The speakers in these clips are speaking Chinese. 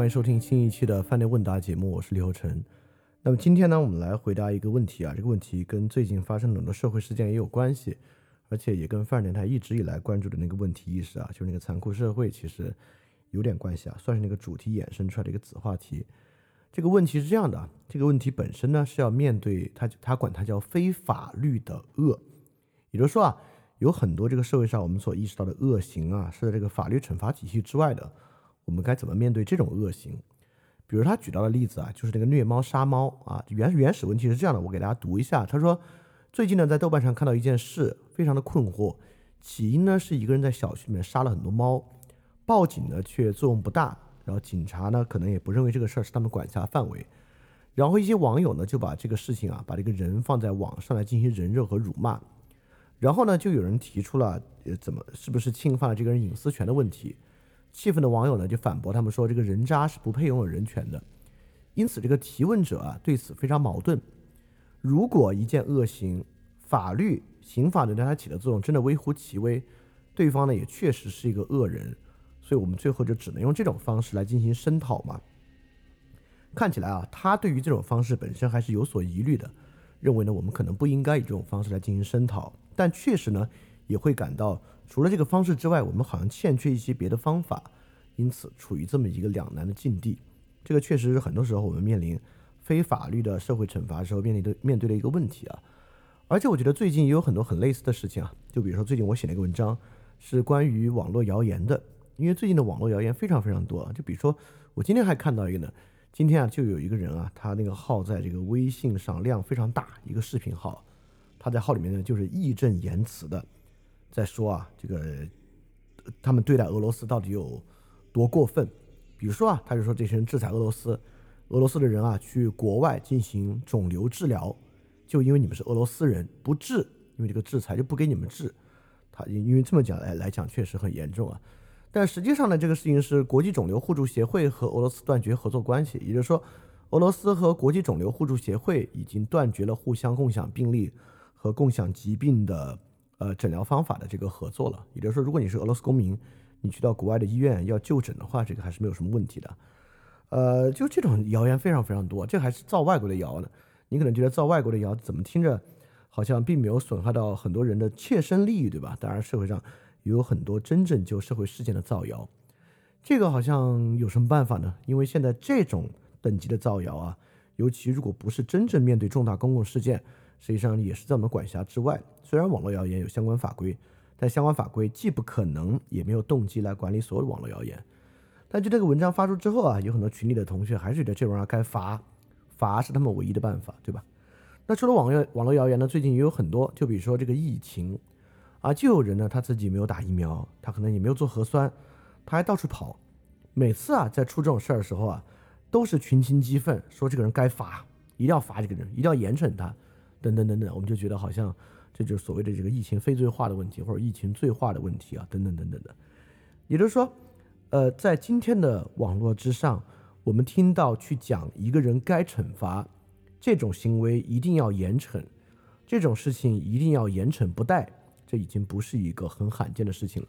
欢迎收听新一期的饭店问答节目，我是李厚成。那么今天呢，我们来回答一个问题啊，这个问题跟最近发生的很多社会事件也有关系，而且也跟饭店台一直以来关注的那个问题意识啊，就是那个残酷社会，其实有点关系啊，算是那个主题衍生出来的一个子话题。这个问题是这样的，这个问题本身呢是要面对它，它管它叫非法律的恶，也就是说啊，有很多这个社会上我们所意识到的恶行啊，是在这个法律惩罚体系之外的。我们该怎么面对这种恶行？比如他举到的例子啊，就是那个虐猫杀猫啊。原原始问题是这样的，我给大家读一下。他说，最近呢在豆瓣上看到一件事，非常的困惑。起因呢是一个人在小区里面杀了很多猫，报警呢却作用不大，然后警察呢可能也不认为这个事儿是他们管辖范围。然后一些网友呢就把这个事情啊，把这个人放在网上来进行人肉和辱骂。然后呢就有人提出了，呃，怎么是不是侵犯了这个人隐私权的问题？气愤的网友呢就反驳他们说，这个人渣是不配拥有人权的。因此，这个提问者啊对此非常矛盾。如果一件恶行，法律刑法能对他起的作用真的微乎其微，对方呢也确实是一个恶人，所以我们最后就只能用这种方式来进行声讨嘛。看起来啊，他对于这种方式本身还是有所疑虑的，认为呢我们可能不应该以这种方式来进行声讨，但确实呢也会感到。除了这个方式之外，我们好像欠缺一些别的方法，因此处于这么一个两难的境地。这个确实是很多时候我们面临非法律的社会惩罚时候面临的面对的一个问题啊。而且我觉得最近也有很多很类似的事情啊，就比如说最近我写了一个文章，是关于网络谣言的。因为最近的网络谣言非常非常多啊。就比如说我今天还看到一个呢，今天啊就有一个人啊，他那个号在这个微信上量非常大，一个视频号，他在号里面呢就是义正言辞的。在说啊，这个他们对待俄罗斯到底有多过分？比如说啊，他就说这些人制裁俄罗斯，俄罗斯的人啊去国外进行肿瘤治疗，就因为你们是俄罗斯人不治，因为这个制裁就不给你们治。他因为这么讲来来讲确实很严重啊。但实际上呢，这个事情是国际肿瘤互助协会和俄罗斯断绝合作关系，也就是说，俄罗斯和国际肿瘤互助协会已经断绝了互相共享病例和共享疾病的。呃，诊疗方法的这个合作了，也就是说，如果你是俄罗斯公民，你去到国外的医院要就诊的话，这个还是没有什么问题的。呃，就这种谣言非常非常多，这还是造外国的谣呢。你可能觉得造外国的谣怎么听着好像并没有损害到很多人的切身利益，对吧？当然，社会上也有很多真正就社会事件的造谣，这个好像有什么办法呢？因为现在这种等级的造谣啊，尤其如果不是真正面对重大公共事件。实际上也是在我们管辖之外。虽然网络谣言有相关法规，但相关法规既不可能，也没有动机来管理所有的网络谣言。但就这个文章发出之后啊，有很多群里的同学还是觉得这玩意儿该罚，罚是他们唯一的办法，对吧？那除了网络网络谣言呢，最近也有很多，就比如说这个疫情啊，就有人呢他自己没有打疫苗，他可能也没有做核酸，他还到处跑。每次啊在出这种事儿的时候啊，都是群情激愤，说这个人该罚，一定要罚这个人，一定要严惩他。等等等等，我们就觉得好像这就是所谓的这个疫情非罪化的问题，或者疫情罪化的问题啊，等等等等的。也就是说，呃，在今天的网络之上，我们听到去讲一个人该惩罚，这种行为一定要严惩，这种事情一定要严惩不贷，这已经不是一个很罕见的事情了。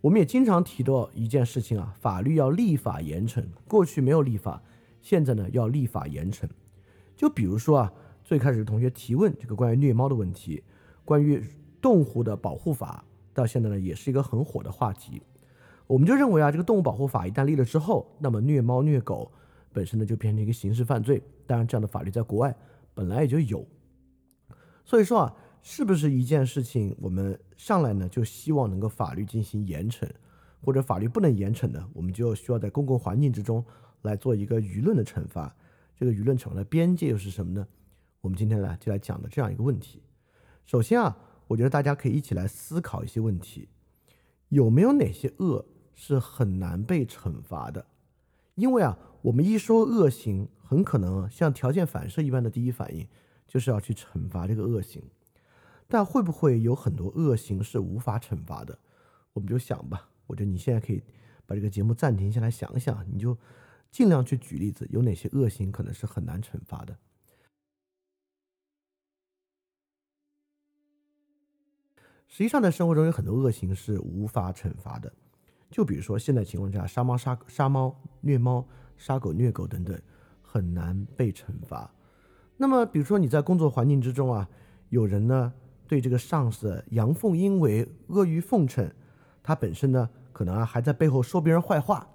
我们也经常提到一件事情啊，法律要立法严惩，过去没有立法，现在呢要立法严惩。就比如说啊。最开始同学提问这个关于虐猫的问题，关于动物的保护法，到现在呢也是一个很火的话题。我们就认为啊，这个动物保护法一旦立了之后，那么虐猫虐狗本身呢就变成一个刑事犯罪。当然，这样的法律在国外本来也就有。所以说啊，是不是一件事情，我们上来呢就希望能够法律进行严惩，或者法律不能严惩呢，我们就需要在公共环境之中来做一个舆论的惩罚。这个舆论惩罚的边界又是什么呢？我们今天来就来讲的这样一个问题。首先啊，我觉得大家可以一起来思考一些问题：有没有哪些恶是很难被惩罚的？因为啊，我们一说恶行，很可能像条件反射一般的第一反应就是要去惩罚这个恶行。但会不会有很多恶行是无法惩罚的？我们就想吧。我觉得你现在可以把这个节目暂停下来想想，你就尽量去举例子，有哪些恶行可能是很难惩罚的。实际上，在生活中有很多恶行是无法惩罚的，就比如说现在情况下，杀猫杀杀猫、虐猫、杀狗虐狗等等，很难被惩罚。那么，比如说你在工作环境之中啊，有人呢对这个上司阳奉阴违、阿谀奉承，他本身呢可能啊还在背后说别人坏话，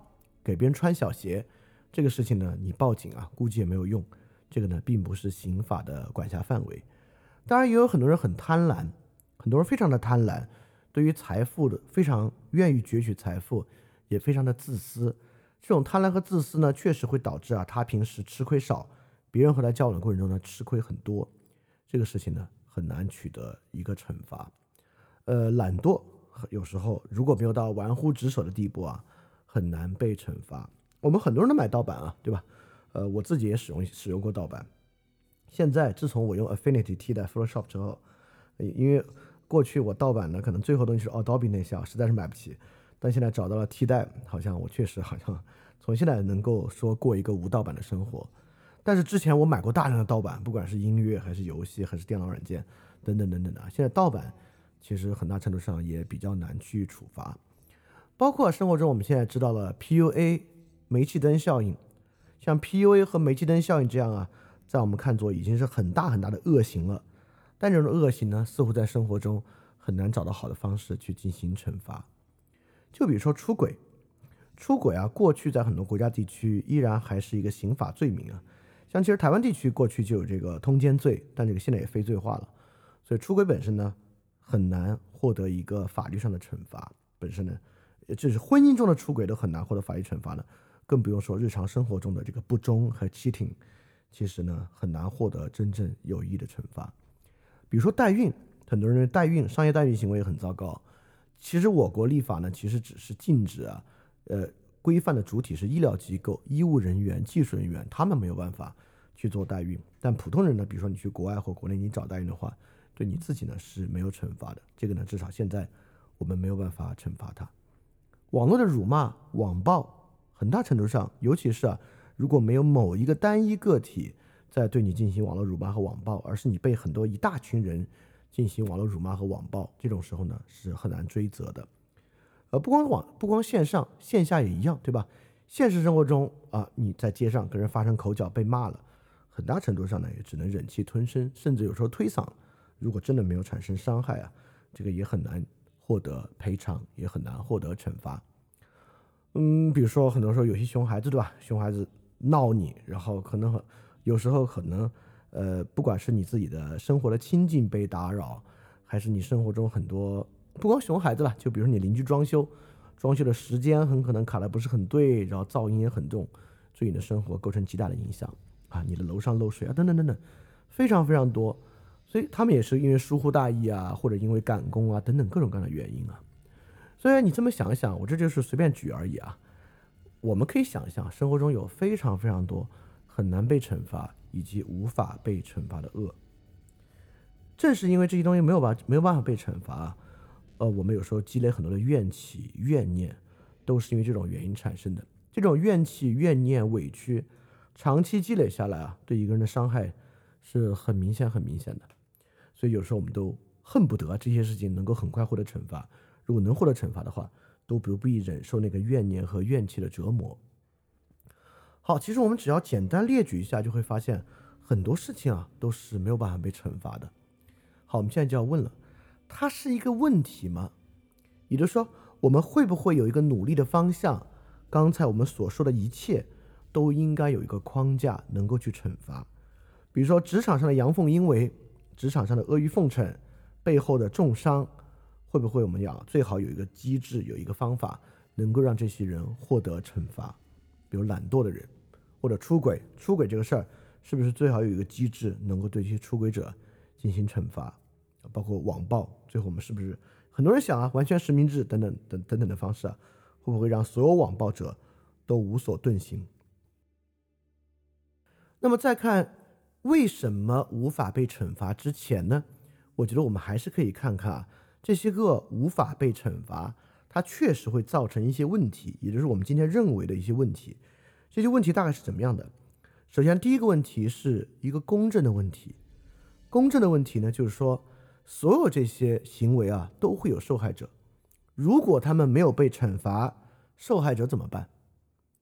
给别人穿小鞋，这个事情呢你报警啊估计也没有用，这个呢并不是刑法的管辖范围。当然，也有很多人很贪婪。很多人非常的贪婪，对于财富的非常愿意攫取财富，也非常的自私。这种贪婪和自私呢，确实会导致啊，他平时吃亏少，别人和他交往的过程中呢，吃亏很多。这个事情呢，很难取得一个惩罚。呃，懒惰有时候如果没有到玩忽职守的地步啊，很难被惩罚。我们很多人都买盗版啊，对吧？呃，我自己也使用使用过盗版。现在自从我用 Affinity 替代 Photoshop 之后，因为过去我盗版的可能最后东西是 Adobe 那些，实在是买不起。但现在找到了替代，好像我确实好像从现在能够说过一个无盗版的生活。但是之前我买过大量的盗版，不管是音乐还是游戏还是电脑软件等等等等的。现在盗版其实很大程度上也比较难去处罚。包括生活中我们现在知道了 PUA 煤气灯效应，像 PUA 和煤气灯效应这样啊，在我们看作已经是很大很大的恶行了。但这种恶行呢，似乎在生活中很难找到好的方式去进行惩罚。就比如说出轨，出轨啊，过去在很多国家地区依然还是一个刑法罪名啊。像其实台湾地区过去就有这个通奸罪，但这个现在也非罪化了。所以出轨本身呢，很难获得一个法律上的惩罚。本身呢，就是婚姻中的出轨都很难获得法律惩罚呢，更不用说日常生活中的这个不忠和欺挺其实呢很难获得真正有益的惩罚。比如说代孕，很多人认为代孕、商业代孕行为也很糟糕。其实我国立法呢，其实只是禁止啊，呃，规范的主体是医疗机构、医务人员、技术人员，他们没有办法去做代孕。但普通人呢，比如说你去国外或国内你找代孕的话，对你自己呢是没有惩罚的。这个呢，至少现在我们没有办法惩罚他。网络的辱骂、网暴，很大程度上，尤其是啊，如果没有某一个单一个体。在对你进行网络辱骂和网暴，而是你被很多一大群人进行网络辱骂和网暴，这种时候呢是很难追责的。呃，不光网，不光线上，线下也一样，对吧？现实生活中啊，你在街上跟人发生口角被骂了，很大程度上呢也只能忍气吞声，甚至有时候推搡。如果真的没有产生伤害啊，这个也很难获得赔偿，也很难获得惩罚。嗯，比如说很多时候有些熊孩子，对吧？熊孩子闹你，然后可能很。有时候可能，呃，不管是你自己的生活的清静被打扰，还是你生活中很多不光熊孩子了，就比如说你邻居装修，装修的时间很可能卡的不是很对，然后噪音也很重，对你的生活构成极大的影响。啊，你的楼上漏水啊，等等等等，非常非常多，所以他们也是因为疏忽大意啊，或者因为赶工啊等等各种各样的原因啊，所以你这么想一想，我这就是随便举而已啊，我们可以想象生活中有非常非常多。很难被惩罚以及无法被惩罚的恶，正是因为这些东西没有办没有办法被惩罚，呃，我们有时候积累很多的怨气、怨念，都是因为这种原因产生的。这种怨气、怨念、委屈，长期积累下来啊，对一个人的伤害是很明显、很明显的。所以有时候我们都恨不得这些事情能够很快获得惩罚。如果能获得惩罚的话，都不必忍受那个怨念和怨气的折磨。好，其实我们只要简单列举一下，就会发现很多事情啊都是没有办法被惩罚的。好，我们现在就要问了，它是一个问题吗？也就是说，我们会不会有一个努力的方向？刚才我们所说的一切都应该有一个框架能够去惩罚。比如说，职场上的阳奉阴违，职场上的阿谀奉承，背后的重伤，会不会我们要最好有一个机制，有一个方法，能够让这些人获得惩罚？比如懒惰的人，或者出轨，出轨这个事儿，是不是最好有一个机制能够对这些出轨者进行惩罚？包括网暴，最后我们是不是很多人想啊，完全实名制等等等等等的方式啊，会不会让所有网暴者都无所遁形？那么再看为什么无法被惩罚之前呢？我觉得我们还是可以看看啊，这些个无法被惩罚，它确实会造成一些问题，也就是我们今天认为的一些问题。这些问题大概是怎么样的？首先，第一个问题是一个公正的问题。公正的问题呢，就是说，所有这些行为啊，都会有受害者。如果他们没有被惩罚，受害者怎么办？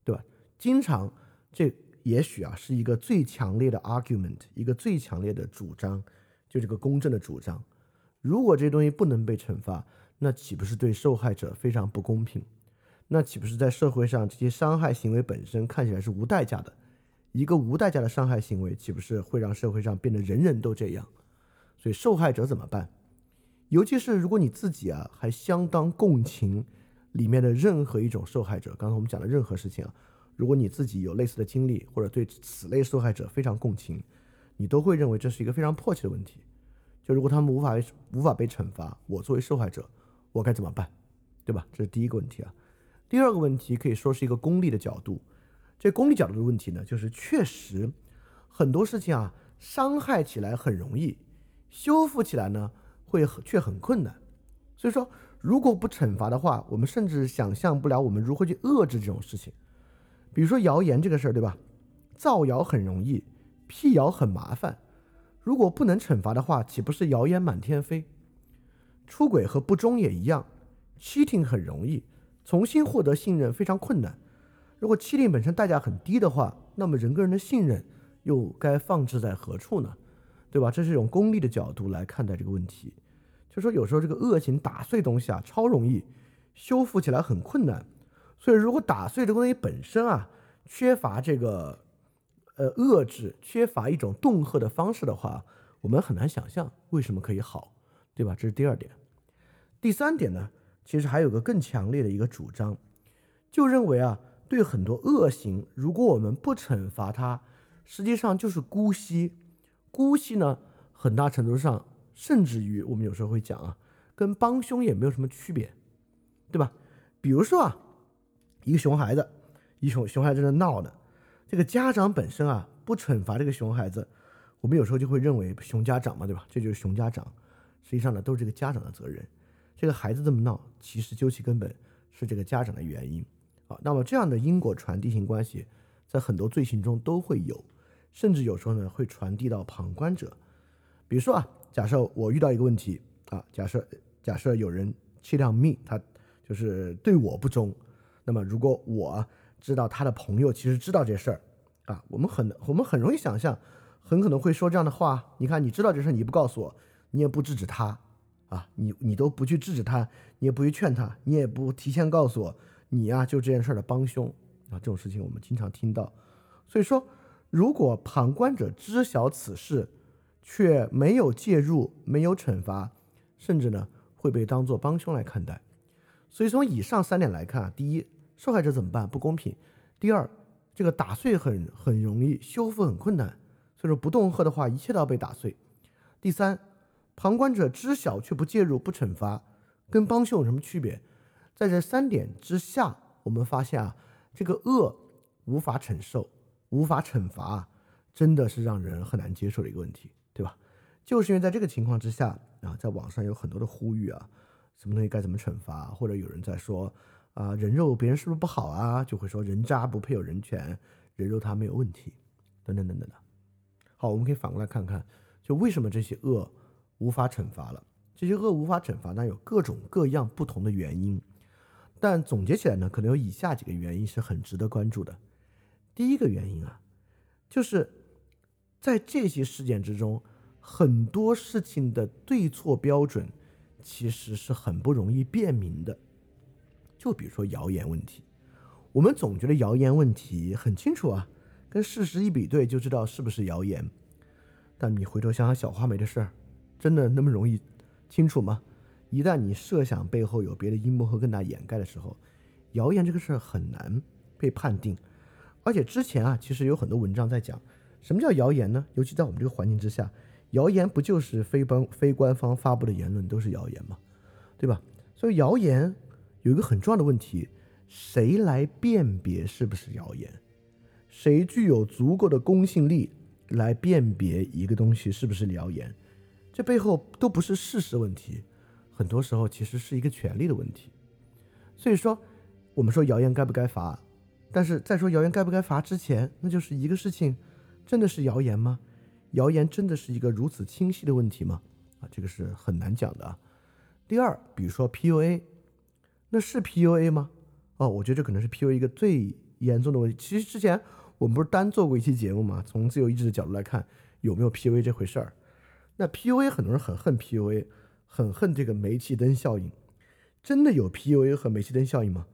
对吧？经常，这也许啊，是一个最强烈的 argument，一个最强烈的主张。就这个公正的主张，如果这些东西不能被惩罚，那岂不是对受害者非常不公平？那岂不是在社会上这些伤害行为本身看起来是无代价的？一个无代价的伤害行为，岂不是会让社会上变得人人都这样？所以受害者怎么办？尤其是如果你自己啊还相当共情里面的任何一种受害者，刚才我们讲的任何事情啊，如果你自己有类似的经历，或者对此类受害者非常共情。你都会认为这是一个非常迫切的问题，就如果他们无法无法被惩罚，我作为受害者，我该怎么办，对吧？这是第一个问题啊。第二个问题可以说是一个功利的角度，这功利角度的问题呢，就是确实很多事情啊，伤害起来很容易，修复起来呢会却很困难。所以说，如果不惩罚的话，我们甚至想象不了我们如何去遏制这种事情。比如说谣言这个事儿，对吧？造谣很容易。辟谣很麻烦，如果不能惩罚的话，岂不是谣言满天飞？出轨和不忠也一样，cheating 很容易，重新获得信任非常困难。如果 cheating 本身代价很低的话，那么人跟人的信任又该放置在何处呢？对吧？这是一种功利的角度来看待这个问题，就说有时候这个恶行打碎东西啊，超容易，修复起来很困难。所以如果打碎这个东西本身啊，缺乏这个。呃，遏制缺乏一种恫吓的方式的话，我们很难想象为什么可以好，对吧？这是第二点。第三点呢，其实还有个更强烈的一个主张，就认为啊，对很多恶行，如果我们不惩罚它，实际上就是姑息。姑息呢，很大程度上，甚至于我们有时候会讲啊，跟帮凶也没有什么区别，对吧？比如说啊，一个熊孩子，一熊熊孩子在那闹呢。这个家长本身啊，不惩罚这个熊孩子，我们有时候就会认为熊家长嘛，对吧？这就是熊家长，实际上呢，都是这个家长的责任。这个孩子这么闹，其实究其根本是这个家长的原因啊。那么这样的因果传递性关系，在很多罪行中都会有，甚至有时候呢，会传递到旁观者。比如说啊，假设我遇到一个问题啊，假设假设有人欺辆命，他就是对我不忠，那么如果我。知道他的朋友其实知道这事儿，啊，我们很我们很容易想象，很可能会说这样的话。你看，你知道这事儿，你不告诉我，你也不制止他，啊，你你都不去制止他，你也不去劝他，你也不提前告诉我，你呀就这件事的帮凶啊。这种事情我们经常听到。所以说，如果旁观者知晓此事，却没有介入，没有惩罚，甚至呢会被当作帮凶来看待。所以从以上三点来看啊，第一。受害者怎么办？不公平。第二，这个打碎很很容易，修复很困难，所以说不恫吓的话，一切都要被打碎。第三，旁观者知晓却不介入、不惩罚，跟帮凶有什么区别？在这三点之下，我们发现啊，这个恶无法承受、无法惩罚，真的是让人很难接受的一个问题，对吧？就是因为在这个情况之下啊，在网上有很多的呼吁啊，什么东西该怎么惩罚，或者有人在说。啊，人肉别人是不是不好啊？就会说人渣不配有人权，人肉他没有问题，等等等等的。好，我们可以反过来看看，就为什么这些恶无法惩罚了？这些恶无法惩罚，那有各种各样不同的原因。但总结起来呢，可能有以下几个原因是很值得关注的。第一个原因啊，就是在这些事件之中，很多事情的对错标准其实是很不容易辨明的。就比如说谣言问题，我们总觉得谣言问题很清楚啊，跟事实一比对就知道是不是谣言。但你回头想想小花梅的事儿，真的那么容易清楚吗？一旦你设想背后有别的阴谋和更大掩盖的时候，谣言这个事儿很难被判定。而且之前啊，其实有很多文章在讲什么叫谣言呢？尤其在我们这个环境之下，谣言不就是非官非官方发布的言论都是谣言吗？对吧？所以谣言有一个很重要的问题：谁来辨别是不是谣言？谁具有足够的公信力来辨别一个东西是不是谣言？这背后都不是事实问题，很多时候其实是一个权利的问题。所以说，我们说谣言该不该罚？但是在说谣言该不该罚之前，那就是一个事情，真的是谣言吗？谣言真的是一个如此清晰的问题吗？啊，这个是很难讲的。第二，比如说 PUA，那是 PUA 吗？哦，我觉得这可能是 PUA 一个最严重的问题。其实之前我们不是单做过一期节目吗？从自由意志的角度来看，有没有 PUA 这回事儿？那 PUA 很多人很恨 PUA，很恨这个煤气灯效应。真的有 PUA 和煤气灯效应吗？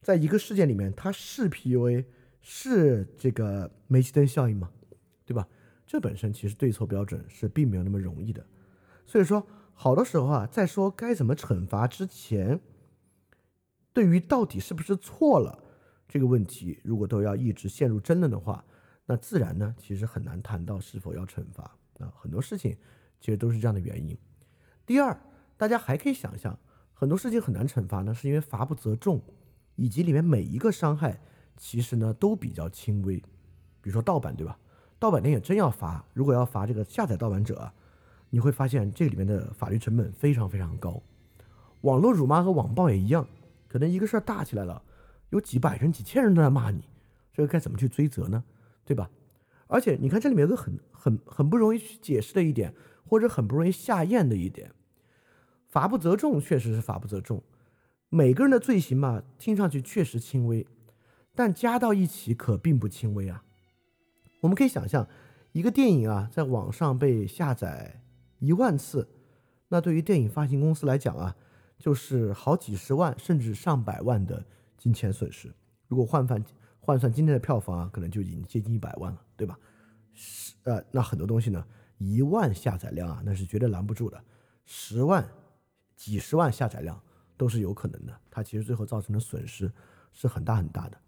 在一个事件里面，它是 PUA，是这个煤气灯效应吗？对吧？这本身其实对错标准是并没有那么容易的。所以说，好多时候啊，在说该怎么惩罚之前，对于到底是不是错了这个问题，如果都要一直陷入争论的话，那自然呢，其实很难谈到是否要惩罚啊。很多事情其实都是这样的原因。第二，大家还可以想象，很多事情很难惩罚呢，是因为罚不责众。以及里面每一个伤害，其实呢都比较轻微，比如说盗版，对吧？盗版电影真要罚，如果要罚这个下载盗版者，你会发现这里面的法律成本非常非常高。网络辱骂和网暴也一样，可能一个事儿大起来了，有几百人、几千人都在骂你，这个该怎么去追责呢？对吧？而且你看这里面有个很很很不容易去解释的一点，或者很不容易下咽的一点，罚不责众，确实是罚不责众。每个人的罪行嘛，听上去确实轻微，但加到一起可并不轻微啊。我们可以想象，一个电影啊，在网上被下载一万次，那对于电影发行公司来讲啊，就是好几十万甚至上百万的金钱损失。如果换算换算今天的票房啊，可能就已经接近一百万了，对吧？是呃，那很多东西呢，一万下载量啊，那是绝对拦不住的。十万、几十万下载量。都是有可能的，它其实最后造成的损失是很大很大的。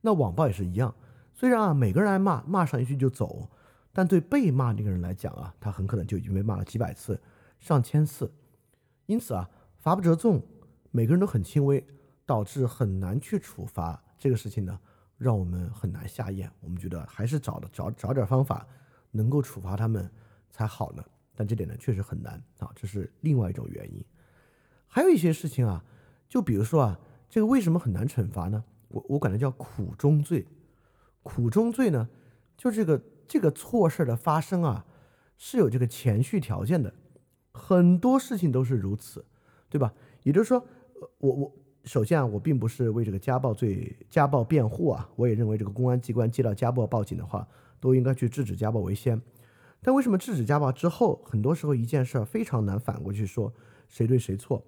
那网暴也是一样，虽然啊每个人挨骂，骂上一句就走，但对被骂那个人来讲啊，他很可能就已经被骂了几百次、上千次。因此啊，罚不责众，每个人都很轻微，导致很难去处罚这个事情呢，让我们很难下咽。我们觉得还是找的找找点方法，能够处罚他们才好呢。但这点呢，确实很难啊，这是另外一种原因。还有一些事情啊，就比如说啊，这个为什么很难惩罚呢？我我管它叫苦中罪。苦中罪呢，就这个这个错事的发生啊，是有这个前序条件的。很多事情都是如此，对吧？也就是说，我我首先啊，我并不是为这个家暴罪家暴辩护啊，我也认为这个公安机关接到家暴报警的话，都应该去制止家暴为先。但为什么制止家暴之后，很多时候一件事儿非常难反过去说谁对谁错？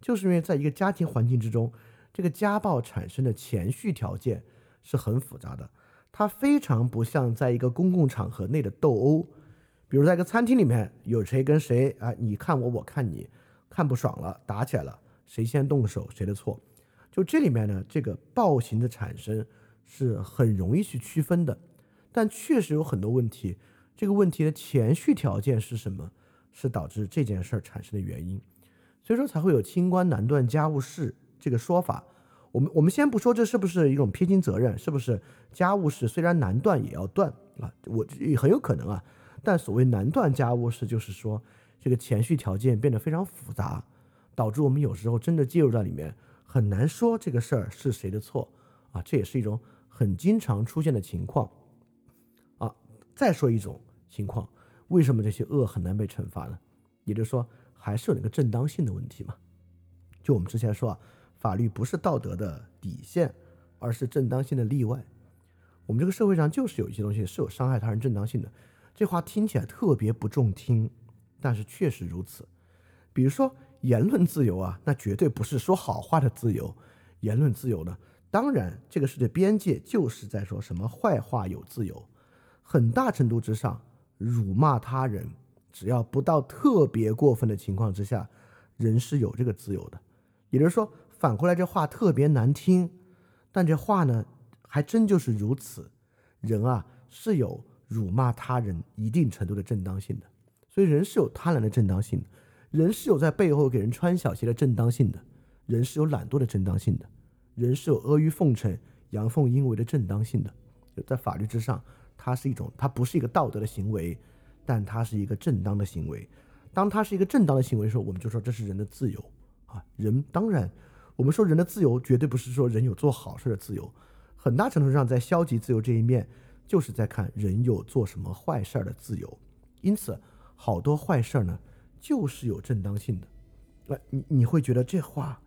就是因为在一个家庭环境之中，这个家暴产生的前序条件是很复杂的，它非常不像在一个公共场合内的斗殴，比如在一个餐厅里面有谁跟谁啊，你看我我看你，看不爽了打起来了，谁先动手谁的错，就这里面呢，这个暴行的产生是很容易去区分的，但确实有很多问题，这个问题的前序条件是什么，是导致这件事儿产生的原因。所以说才会有清官难断家务事这个说法。我们我们先不说这是不是一种撇清责任，是不是家务事虽然难断也要断啊？我也很有可能啊。但所谓难断家务事，就是说这个前序条件变得非常复杂，导致我们有时候真的介入到里面很难说这个事儿是谁的错啊。这也是一种很经常出现的情况。再说一种情况，为什么这些恶很难被惩罚呢？也就是说。还是有那个正当性的问题嘛？就我们之前说啊，法律不是道德的底线，而是正当性的例外。我们这个社会上就是有一些东西是有伤害他人正当性的。这话听起来特别不中听，但是确实如此。比如说言论自由啊，那绝对不是说好话的自由。言论自由呢，当然这个世界边界就是在说什么坏话有自由，很大程度之上辱骂他人。只要不到特别过分的情况之下，人是有这个自由的。也就是说，反过来这话特别难听，但这话呢，还真就是如此。人啊，是有辱骂他人一定程度的正当性的。所以人是有贪婪的正当性的，人是有在背后给人穿小鞋的正当性的，人是有懒惰的正当性的，人是有阿谀奉承、阳奉阴违的正当性的。在法律之上，它是一种，它不是一个道德的行为，但它是一个正当的行为。当它是一个正当的行为的时候，我们就说这是人的自由啊。人当然，我们说人的自由绝对不是说人有做好事的自由，很大程度上在消极自由这一面，就是在看人有做什么坏事儿的自由。因此，好多坏事儿呢，就是有正当性的。那你你会觉得这话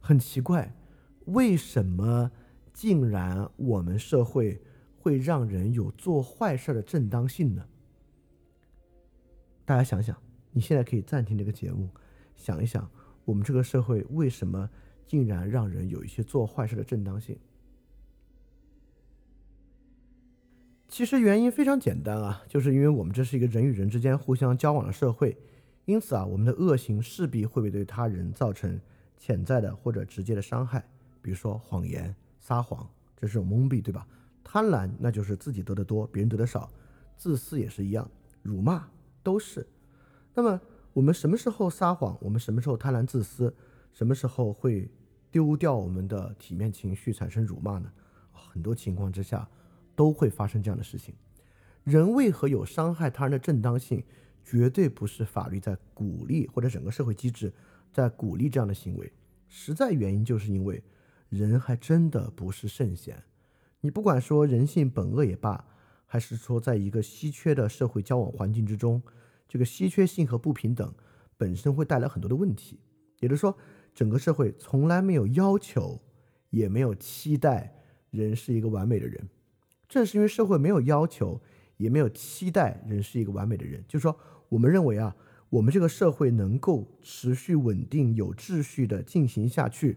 很奇怪，为什么竟然我们社会？会让人有做坏事的正当性呢？大家想想，你现在可以暂停这个节目，想一想，我们这个社会为什么竟然让人有一些做坏事的正当性？其实原因非常简单啊，就是因为我们这是一个人与人之间互相交往的社会，因此啊，我们的恶行势必会被对他人造成潜在的或者直接的伤害，比如说谎言、撒谎，这是种蒙蔽，对吧？贪婪，那就是自己得的多，别人得的少；自私也是一样，辱骂都是。那么我们什么时候撒谎？我们什么时候贪婪自私？什么时候会丢掉我们的体面情绪，产生辱骂呢？很多情况之下都会发生这样的事情。人为何有伤害他人的正当性？绝对不是法律在鼓励，或者整个社会机制在鼓励这样的行为。实在原因就是因为人还真的不是圣贤。你不管说人性本恶也罢，还是说在一个稀缺的社会交往环境之中，这个稀缺性和不平等本身会带来很多的问题。也就是说，整个社会从来没有要求，也没有期待人是一个完美的人。正是因为社会没有要求，也没有期待人是一个完美的人，就是说，我们认为啊，我们这个社会能够持续稳定、有秩序的进行下去，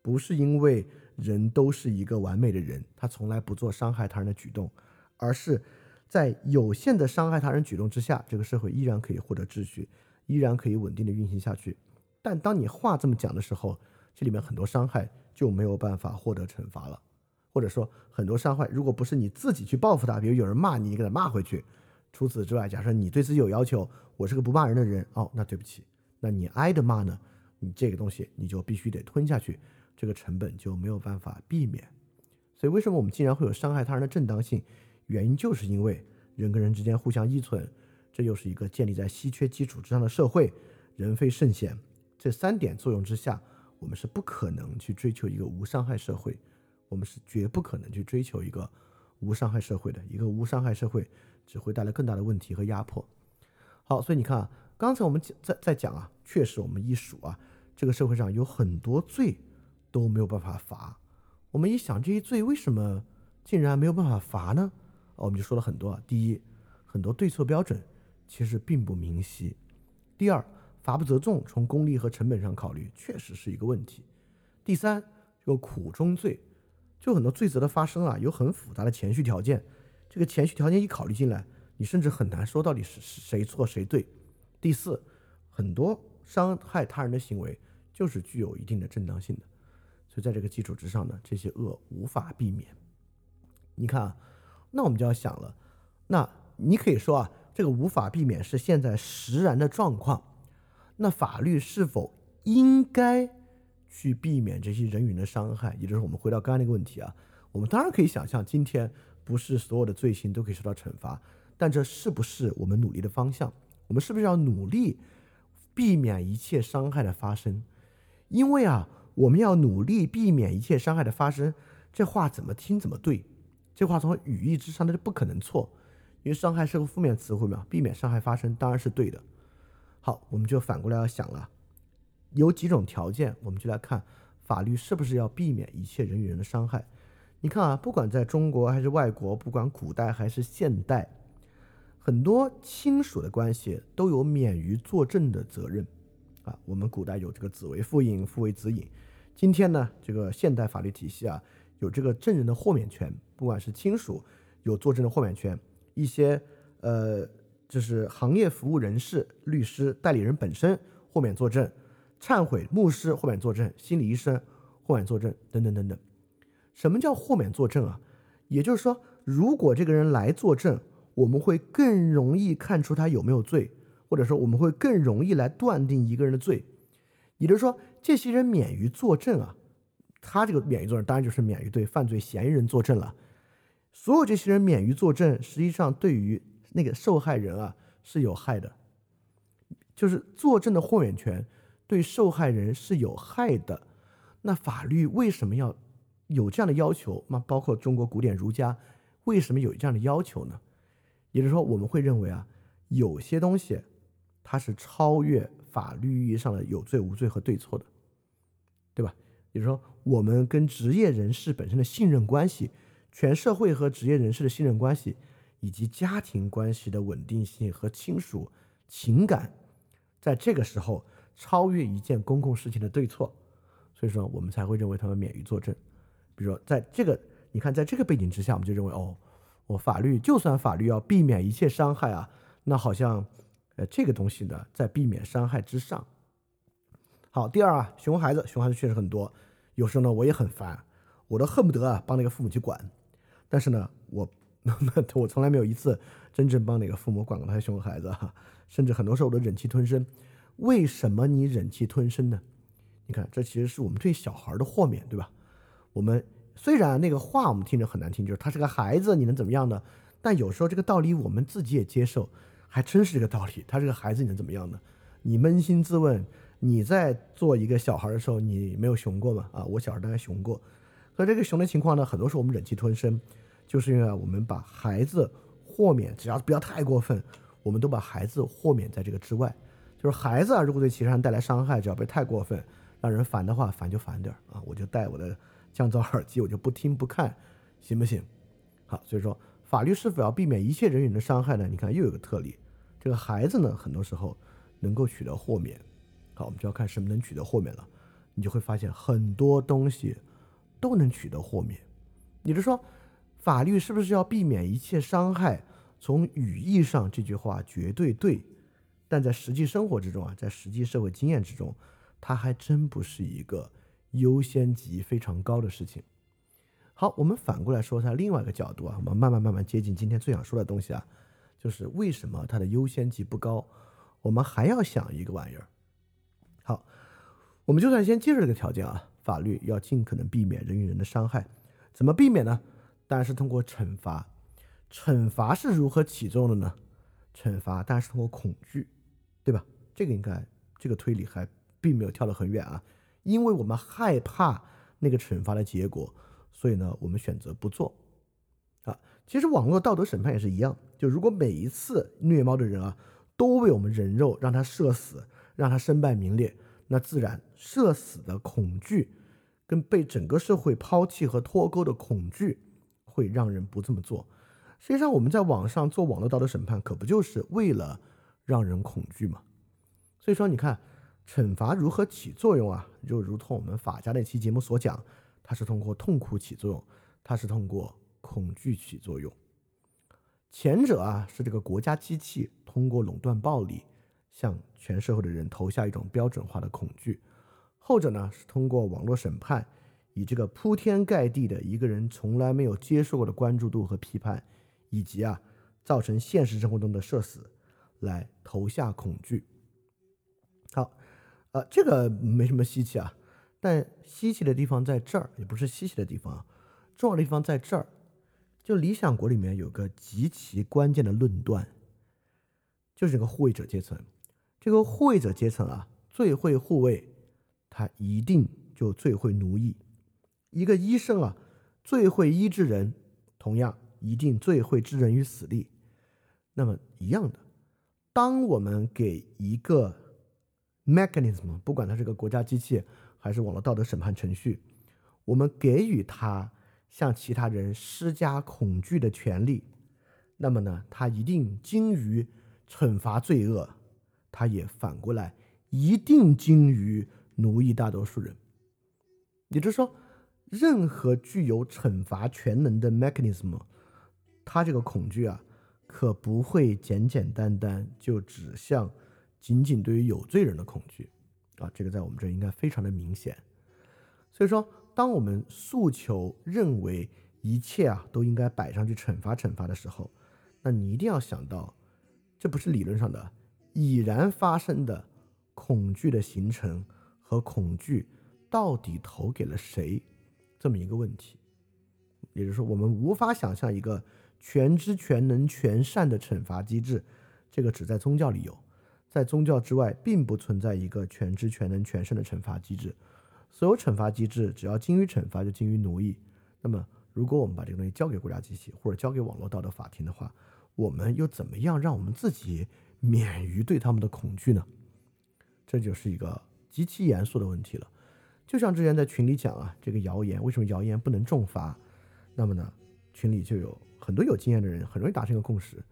不是因为。人都是一个完美的人，他从来不做伤害他人的举动，而是在有限的伤害他人举动之下，这个社会依然可以获得秩序，依然可以稳定的运行下去。但当你话这么讲的时候，这里面很多伤害就没有办法获得惩罚了，或者说很多伤害，如果不是你自己去报复他，比如有人骂你，你给他骂回去。除此之外，假设你对自己有要求，我是个不骂人的人，哦，那对不起，那你挨的骂呢，你这个东西你就必须得吞下去。这个成本就没有办法避免，所以为什么我们竟然会有伤害他人的正当性？原因就是因为人跟人之间互相依存，这又是一个建立在稀缺基础之上的社会，人非圣贤，这三点作用之下，我们是不可能去追求一个无伤害社会，我们是绝不可能去追求一个无伤害社会的，一个无伤害社会只会带来更大的问题和压迫。好，所以你看啊，刚才我们在在讲啊，确实我们一数啊，这个社会上有很多罪。都没有办法罚。我们一想，这些罪为什么竟然没有办法罚呢？我们就说了很多。第一，很多对错标准其实并不明晰；第二，罚不责众，从功利和成本上考虑，确实是一个问题；第三，这个苦中罪，就很多罪责的发生啊，有很复杂的前序条件。这个前序条件一考虑进来，你甚至很难说到底是谁错谁对。第四，很多伤害他人的行为就是具有一定的正当性的。就在这个基础之上呢，这些恶无法避免。你看啊，那我们就要想了，那你可以说啊，这个无法避免是现在实然的状况。那法律是否应该去避免这些人与人的伤害？也就是我们回到刚刚那个问题啊，我们当然可以想象，今天不是所有的罪行都可以受到惩罚，但这是不是我们努力的方向？我们是不是要努力避免一切伤害的发生？因为啊。我们要努力避免一切伤害的发生，这话怎么听怎么对，这话从语义之上那就不可能错，因为伤害是个负面词汇嘛，避免伤害发生当然是对的。好，我们就反过来要想了，有几种条件，我们就来看法律是不是要避免一切人与人的伤害。你看啊，不管在中国还是外国，不管古代还是现代，很多亲属的关系都有免于作证的责任啊。我们古代有这个子为父隐，父为子隐。今天呢，这个现代法律体系啊，有这个证人的豁免权，不管是亲属有作证的豁免权，一些呃，就是行业服务人士、律师、代理人本身豁免作证，忏悔牧师豁免作证，心理医生豁免作证等等等等。什么叫豁免作证啊？也就是说，如果这个人来作证，我们会更容易看出他有没有罪，或者说我们会更容易来断定一个人的罪。也就是说，这些人免于作证啊，他这个免于作证，当然就是免于对犯罪嫌疑人作证了。所有这些人免于作证，实际上对于那个受害人啊是有害的，就是作证的豁免权对受害人是有害的。那法律为什么要有这样的要求？那包括中国古典儒家为什么有这样的要求呢？也就是说，我们会认为啊，有些东西它是超越法律意义上的有罪无罪和对错的，对吧？也就是说，我们跟职业人士本身的信任关系，全社会和职业人士的信任关系，以及家庭关系的稳定性和亲属情感，在这个时候超越一件公共事情的对错。所以说，我们才会认为他们免于作证。比如说，在这个你看，在这个背景之下，我们就认为，哦，我法律就算法律要避免一切伤害啊，那好像，呃，这个东西呢，在避免伤害之上。好，第二啊，熊孩子，熊孩子确实很多，有时候呢，我也很烦，我都恨不得啊帮那个父母去管，但是呢，我 我从来没有一次真正帮哪个父母管过他的熊孩子哈，甚至很多时候我都忍气吞声。为什么你忍气吞声呢？你看，这其实是我们对小孩的豁免，对吧？我们虽然那个话我们听着很难听，就是他是个孩子，你能怎么样呢？但有时候这个道理我们自己也接受，还真是这个道理。他是个孩子，你能怎么样呢？你扪心自问，你在做一个小孩的时候，你没有熊过吗？啊，我小孩当然熊过。所以这个熊的情况呢，很多时候我们忍气吞声，就是因为我们把孩子豁免，只要不要太过分，我们都把孩子豁免在这个之外。就是孩子啊，如果对其他人带来伤害，只要不太过分。让人烦的话，烦就烦点儿啊！我就戴我的降噪耳机，我就不听不看，行不行？好，所以说法律是否要避免一切人员的伤害呢？你看又有个特例，这个孩子呢，很多时候能够取得豁免。好，我们就要看什么能取得豁免了。你就会发现很多东西都能取得豁免。也就是说，法律是不是要避免一切伤害？从语义上这句话绝对对，但在实际生活之中啊，在实际社会经验之中。它还真不是一个优先级非常高的事情。好，我们反过来说它另外一个角度啊，我们慢慢慢慢接近今天最想说的东西啊，就是为什么它的优先级不高？我们还要想一个玩意儿。好，我们就算先接受这个条件啊，法律要尽可能避免人与人的伤害，怎么避免呢？当然是通过惩罚。惩罚是如何起作用的呢？惩罚当然是通过恐惧，对吧？这个应该这个推理还。并没有跳得很远啊，因为我们害怕那个惩罚的结果，所以呢，我们选择不做。啊，其实网络道德审判也是一样，就如果每一次虐猫的人啊，都为我们人肉，让他社死，让他身败名裂，那自然社死的恐惧，跟被整个社会抛弃和脱钩的恐惧，会让人不这么做。实际上，我们在网上做网络道德审判，可不就是为了让人恐惧吗？所以说，你看。惩罚如何起作用啊？就如同我们法家那期节目所讲，它是通过痛苦起作用，它是通过恐惧起作用。前者啊是这个国家机器通过垄断暴力向全社会的人投下一种标准化的恐惧，后者呢是通过网络审判，以这个铺天盖地的一个人从来没有接受过的关注度和批判，以及啊造成现实生活中的社死，来投下恐惧。好。呃，这个没什么稀奇啊，但稀奇的地方在这儿，也不是稀奇的地方，重要的地方在这儿。就《理想国》里面有个极其关键的论断，就是这个护卫者阶层。这个护卫者阶层啊，最会护卫，他一定就最会奴役。一个医生啊，最会医治人，同样一定最会置人于死地。那么一样的，当我们给一个 mechanism，不管它是个国家机器还是网络道德审判程序，我们给予他向其他人施加恐惧的权利，那么呢，他一定精于惩罚罪恶，他也反过来一定精于奴役大多数人。也就是说，任何具有惩罚全能的 mechanism，它这个恐惧啊，可不会简简单单就指向。仅仅对于有罪人的恐惧，啊，这个在我们这应该非常的明显。所以说，当我们诉求认为一切啊都应该摆上去惩罚惩罚的时候，那你一定要想到，这不是理论上的，已然发生的恐惧的形成和恐惧到底投给了谁这么一个问题。也就是说，我们无法想象一个全知全能全善的惩罚机制，这个只在宗教里有，在宗教之外并不存在一个全知全能全善的惩罚机制。所有惩罚机制只要精于惩罚就精于奴役。那么，如果我们把这个东西交给国家机器或者交给网络道德法庭的话，我们又怎么样让我们自己免于对他们的恐惧呢？这就是一个极其严肃的问题了。就像之前在群里讲啊，这个谣言为什么谣言不能重罚？那么呢，群里就有很多有经验的人很容易达成一个共识：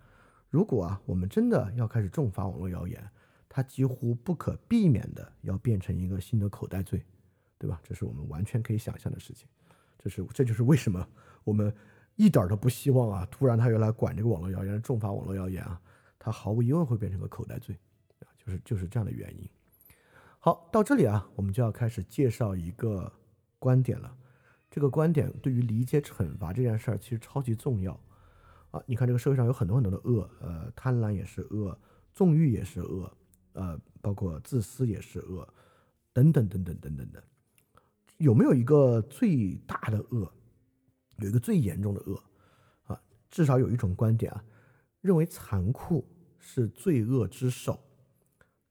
如果啊，我们真的要开始重罚网络谣言，它几乎不可避免的要变成一个新的口袋罪，对吧？这是我们完全可以想象的事情。这是这就是为什么我们一点都不希望啊，突然他又来管这个网络谣言，重罚网络谣言啊，它毫无疑问会变成个口袋罪啊，就是就是这样的原因。好，到这里啊，我们就要开始介绍一个观点了。这个观点对于理解惩罚这件事儿其实超级重要啊！你看这个社会上有很多很多的恶，呃，贪婪也是恶，纵欲也是恶，呃，包括自私也是恶，等等等等等等的。有没有一个最大的恶？有一个最严重的恶啊？至少有一种观点啊，认为残酷是罪恶之首，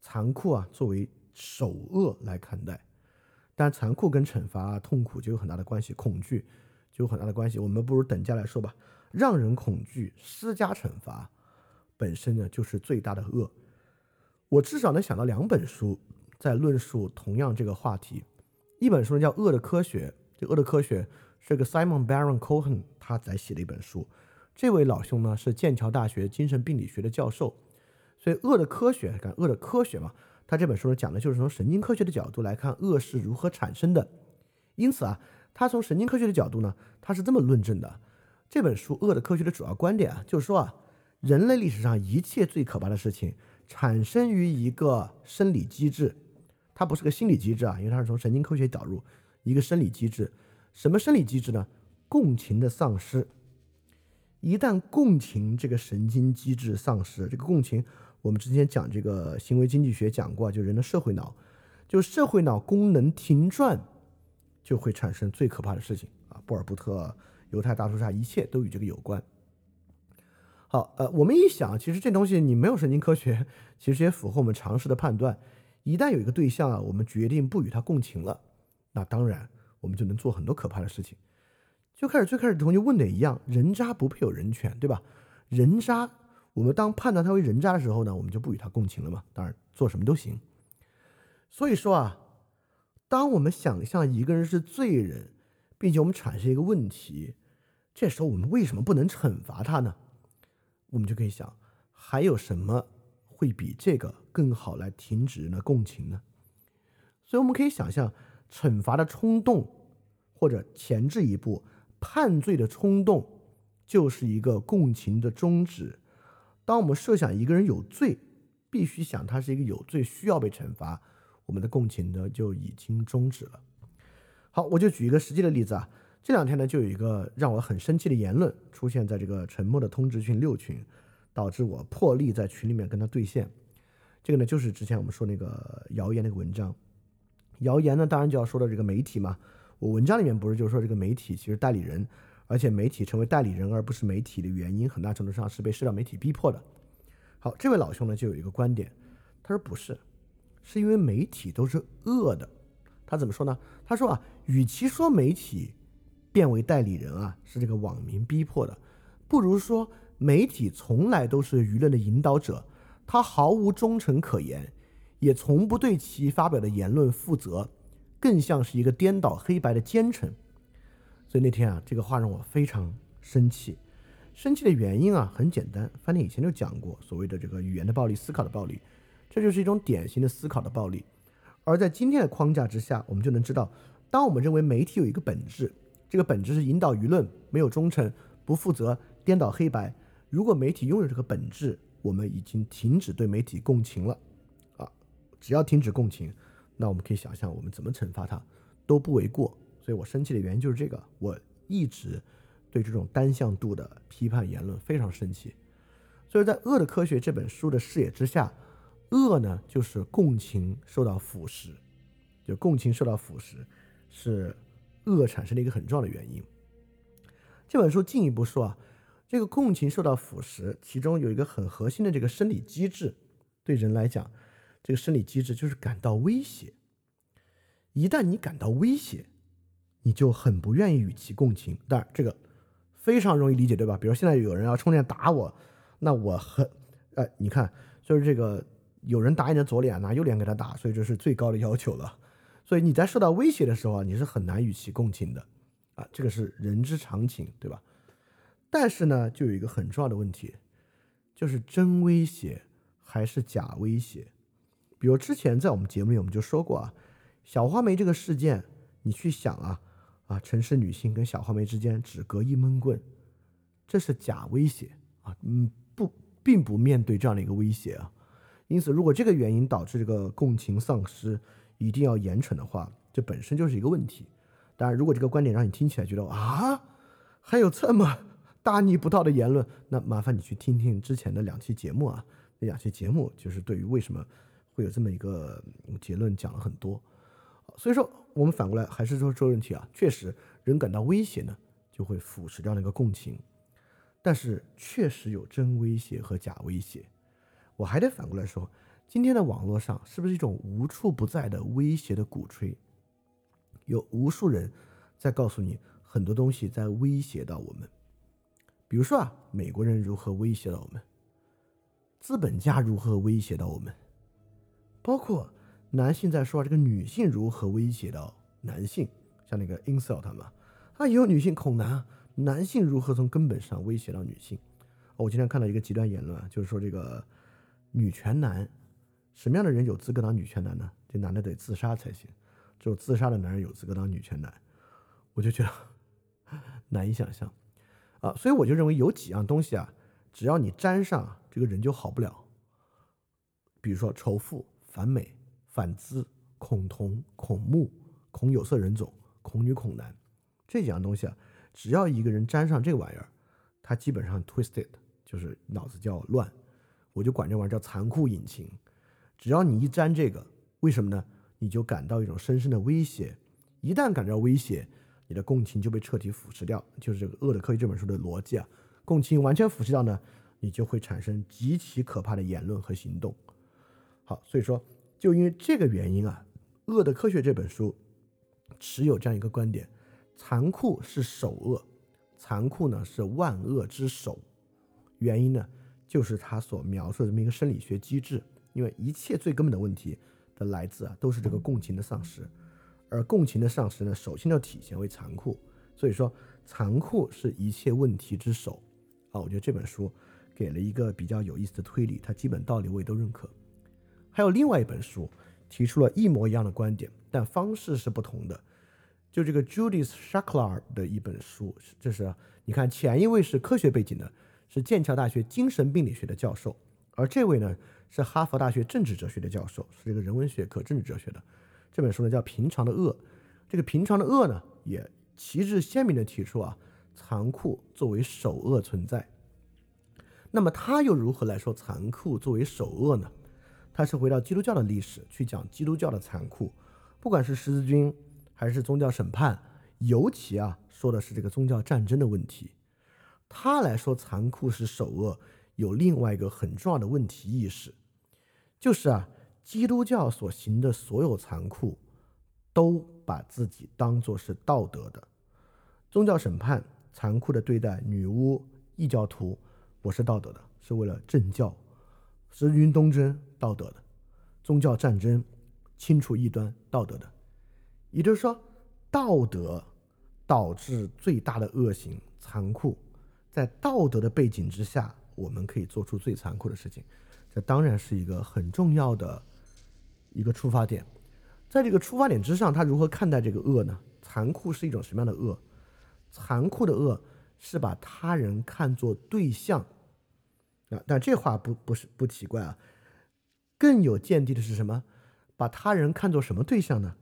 残酷啊作为首恶来看待。但残酷跟惩罚啊、痛苦就有很大的关系，恐惧就有很大的关系。我们不如等价来说吧，让人恐惧、施加惩罚，本身呢就是最大的恶。我至少能想到两本书在论述同样这个话题。一本书叫《恶的科学》，这《恶的科学》是个 Simon Baron Cohen 他在写的一本书。这位老兄呢是剑桥大学精神病理学的教授，所以《恶的科学》看《恶的科学》嘛。他这本书呢讲的就是从神经科学的角度来看恶是如何产生的，因此啊，他从神经科学的角度呢，他是这么论证的。这本书《恶的科学》的主要观点啊，就是说啊，人类历史上一切最可怕的事情产生于一个生理机制，它不是个心理机制啊，因为它是从神经科学导入一个生理机制。什么生理机制呢？共情的丧失。一旦共情这个神经机制丧失，这个共情。我们之前讲这个行为经济学讲过，就人的社会脑，就社会脑功能停转，就会产生最可怕的事情啊！波尔布特、犹太大屠杀，一切都与这个有关。好，呃，我们一想，其实这东西你没有神经科学，其实也符合我们常识的判断。一旦有一个对象啊，我们决定不与他共情了，那当然我们就能做很多可怕的事情。就开始最开始同学问的一样，人渣不配有人权，对吧？人渣。我们当判断他为人渣的时候呢，我们就不与他共情了嘛。当然，做什么都行。所以说啊，当我们想象一个人是罪人，并且我们产生一个问题，这时候我们为什么不能惩罚他呢？我们就可以想，还有什么会比这个更好来停止人的共情呢？所以我们可以想象，惩罚的冲动，或者前置一步判罪的冲动，就是一个共情的终止。当我们设想一个人有罪，必须想他是一个有罪，需要被惩罚，我们的共情呢就已经终止了。好，我就举一个实际的例子啊，这两天呢就有一个让我很生气的言论出现在这个沉默的通知群六群，导致我破例在群里面跟他对线。这个呢就是之前我们说那个谣言那个文章，谣言呢当然就要说到这个媒体嘛。我文章里面不是就是说这个媒体其实代理人。而且媒体成为代理人而不是媒体的原因，很大程度上是被社交媒体逼迫的。好，这位老兄呢就有一个观点，他说不是，是因为媒体都是恶的。他怎么说呢？他说啊，与其说媒体变为代理人啊是这个网民逼迫的，不如说媒体从来都是舆论的引导者，他毫无忠诚可言，也从不对其发表的言论负责，更像是一个颠倒黑白的奸臣。所以那天啊，这个话让我非常生气。生气的原因啊，很简单，翻天以前就讲过，所谓的这个语言的暴力、思考的暴力，这就是一种典型的思考的暴力。而在今天的框架之下，我们就能知道，当我们认为媒体有一个本质，这个本质是引导舆论、没有忠诚、不负责、颠倒黑白。如果媒体拥有这个本质，我们已经停止对媒体共情了啊！只要停止共情，那我们可以想象，我们怎么惩罚他都不为过。所以我生气的原因就是这个，我一直对这种单向度的批判言论非常生气。所以在《恶的科学》这本书的视野之下，恶呢就是共情受到腐蚀，就共情受到腐蚀是恶产生的一个很重要的原因。这本书进一步说啊，这个共情受到腐蚀，其中有一个很核心的这个生理机制，对人来讲，这个生理机制就是感到威胁。一旦你感到威胁，你就很不愿意与其共情。当然，这个非常容易理解，对吧？比如现在有人要冲进来打我，那我很，哎，你看，就是这个有人打你的左脸，拿右脸给他打，所以这是最高的要求了。所以你在受到威胁的时候啊，你是很难与其共情的啊，这个是人之常情，对吧？但是呢，就有一个很重要的问题，就是真威胁还是假威胁？比如之前在我们节目里我们就说过啊。小花梅这个事件，你去想啊，啊，城市女性跟小花梅之间只隔一闷棍，这是假威胁啊，嗯，不，并不面对这样的一个威胁啊。因此，如果这个原因导致这个共情丧失，一定要严惩的话，这本身就是一个问题。当然，如果这个观点让你听起来觉得啊，还有这么大逆不道的言论，那麻烦你去听听之前的两期节目啊，那两期节目就是对于为什么会有这么一个结论讲了很多。所以说，我们反过来还是说这个问题啊，确实人感到威胁呢，就会腐蚀掉那个共情。但是确实有真威胁和假威胁。我还得反过来说，今天的网络上是不是一种无处不在的威胁的鼓吹？有无数人在告诉你很多东西在威胁到我们。比如说啊，美国人如何威胁到我们？资本家如何威胁到我们？包括。男性在说这个女性如何威胁到男性，像那个 insult 嘛，啊，也有女性恐男，男性如何从根本上威胁到女性？我今天看到一个极端言论，就是说这个女权男，什么样的人有资格当女权男呢？这男的得自杀才行，只有自杀的男人有资格当女权男，我就觉得 难以想象啊，所以我就认为有几样东西啊，只要你沾上，这个人就好不了，比如说仇富、反美。反资、恐同、恐目、恐有色人种、恐女、恐男，这几样东西啊，只要一个人沾上这个玩意儿，他基本上 twisted，就是脑子叫乱。我就管这玩意儿叫残酷引擎。只要你一沾这个，为什么呢？你就感到一种深深的威胁。一旦感到威胁，你的共情就被彻底腐蚀掉。就是这个《恶的科学》这本书的逻辑啊，共情完全腐蚀掉呢，你就会产生极其可怕的言论和行动。好，所以说。就因为这个原因啊，《恶的科学》这本书持有这样一个观点：残酷是首恶，残酷呢是万恶之首。原因呢，就是他所描述的这么一个生理学机制。因为一切最根本的问题的来自啊，都是这个共情的丧失，而共情的丧失呢，首先要体现为残酷。所以说，残酷是一切问题之首。啊，我觉得这本书给了一个比较有意思的推理，它基本道理我也都认可。还有另外一本书提出了一模一样的观点，但方式是不同的。就这个 Judith Shaklar 的一本书，这是你看前一位是科学背景的，是剑桥大学精神病理学的教授，而这位呢是哈佛大学政治哲学的教授，是这个人文学科政治哲学的。这本书呢叫《平常的恶》，这个平常的恶呢也旗帜鲜明的提出啊，残酷作为首恶存在。那么他又如何来说残酷作为首恶呢？他是回到基督教的历史去讲基督教的残酷，不管是十字军还是宗教审判，尤其啊说的是这个宗教战争的问题。他来说残酷是首恶，有另外一个很重要的问题意识，就是啊基督教所行的所有残酷，都把自己当作是道德的。宗教审判残酷的对待女巫、异教徒，我是道德的，是为了正教。十字军东征。道德的宗教战争，清除异端，道德的，也就是说，道德导致最大的恶行，残酷，在道德的背景之下，我们可以做出最残酷的事情，这当然是一个很重要的一个出发点。在这个出发点之上，他如何看待这个恶呢？残酷是一种什么样的恶？残酷的恶是把他人看作对象啊，但这话不不是不奇怪啊。更有见地的是什么？把他人看作什么对象呢？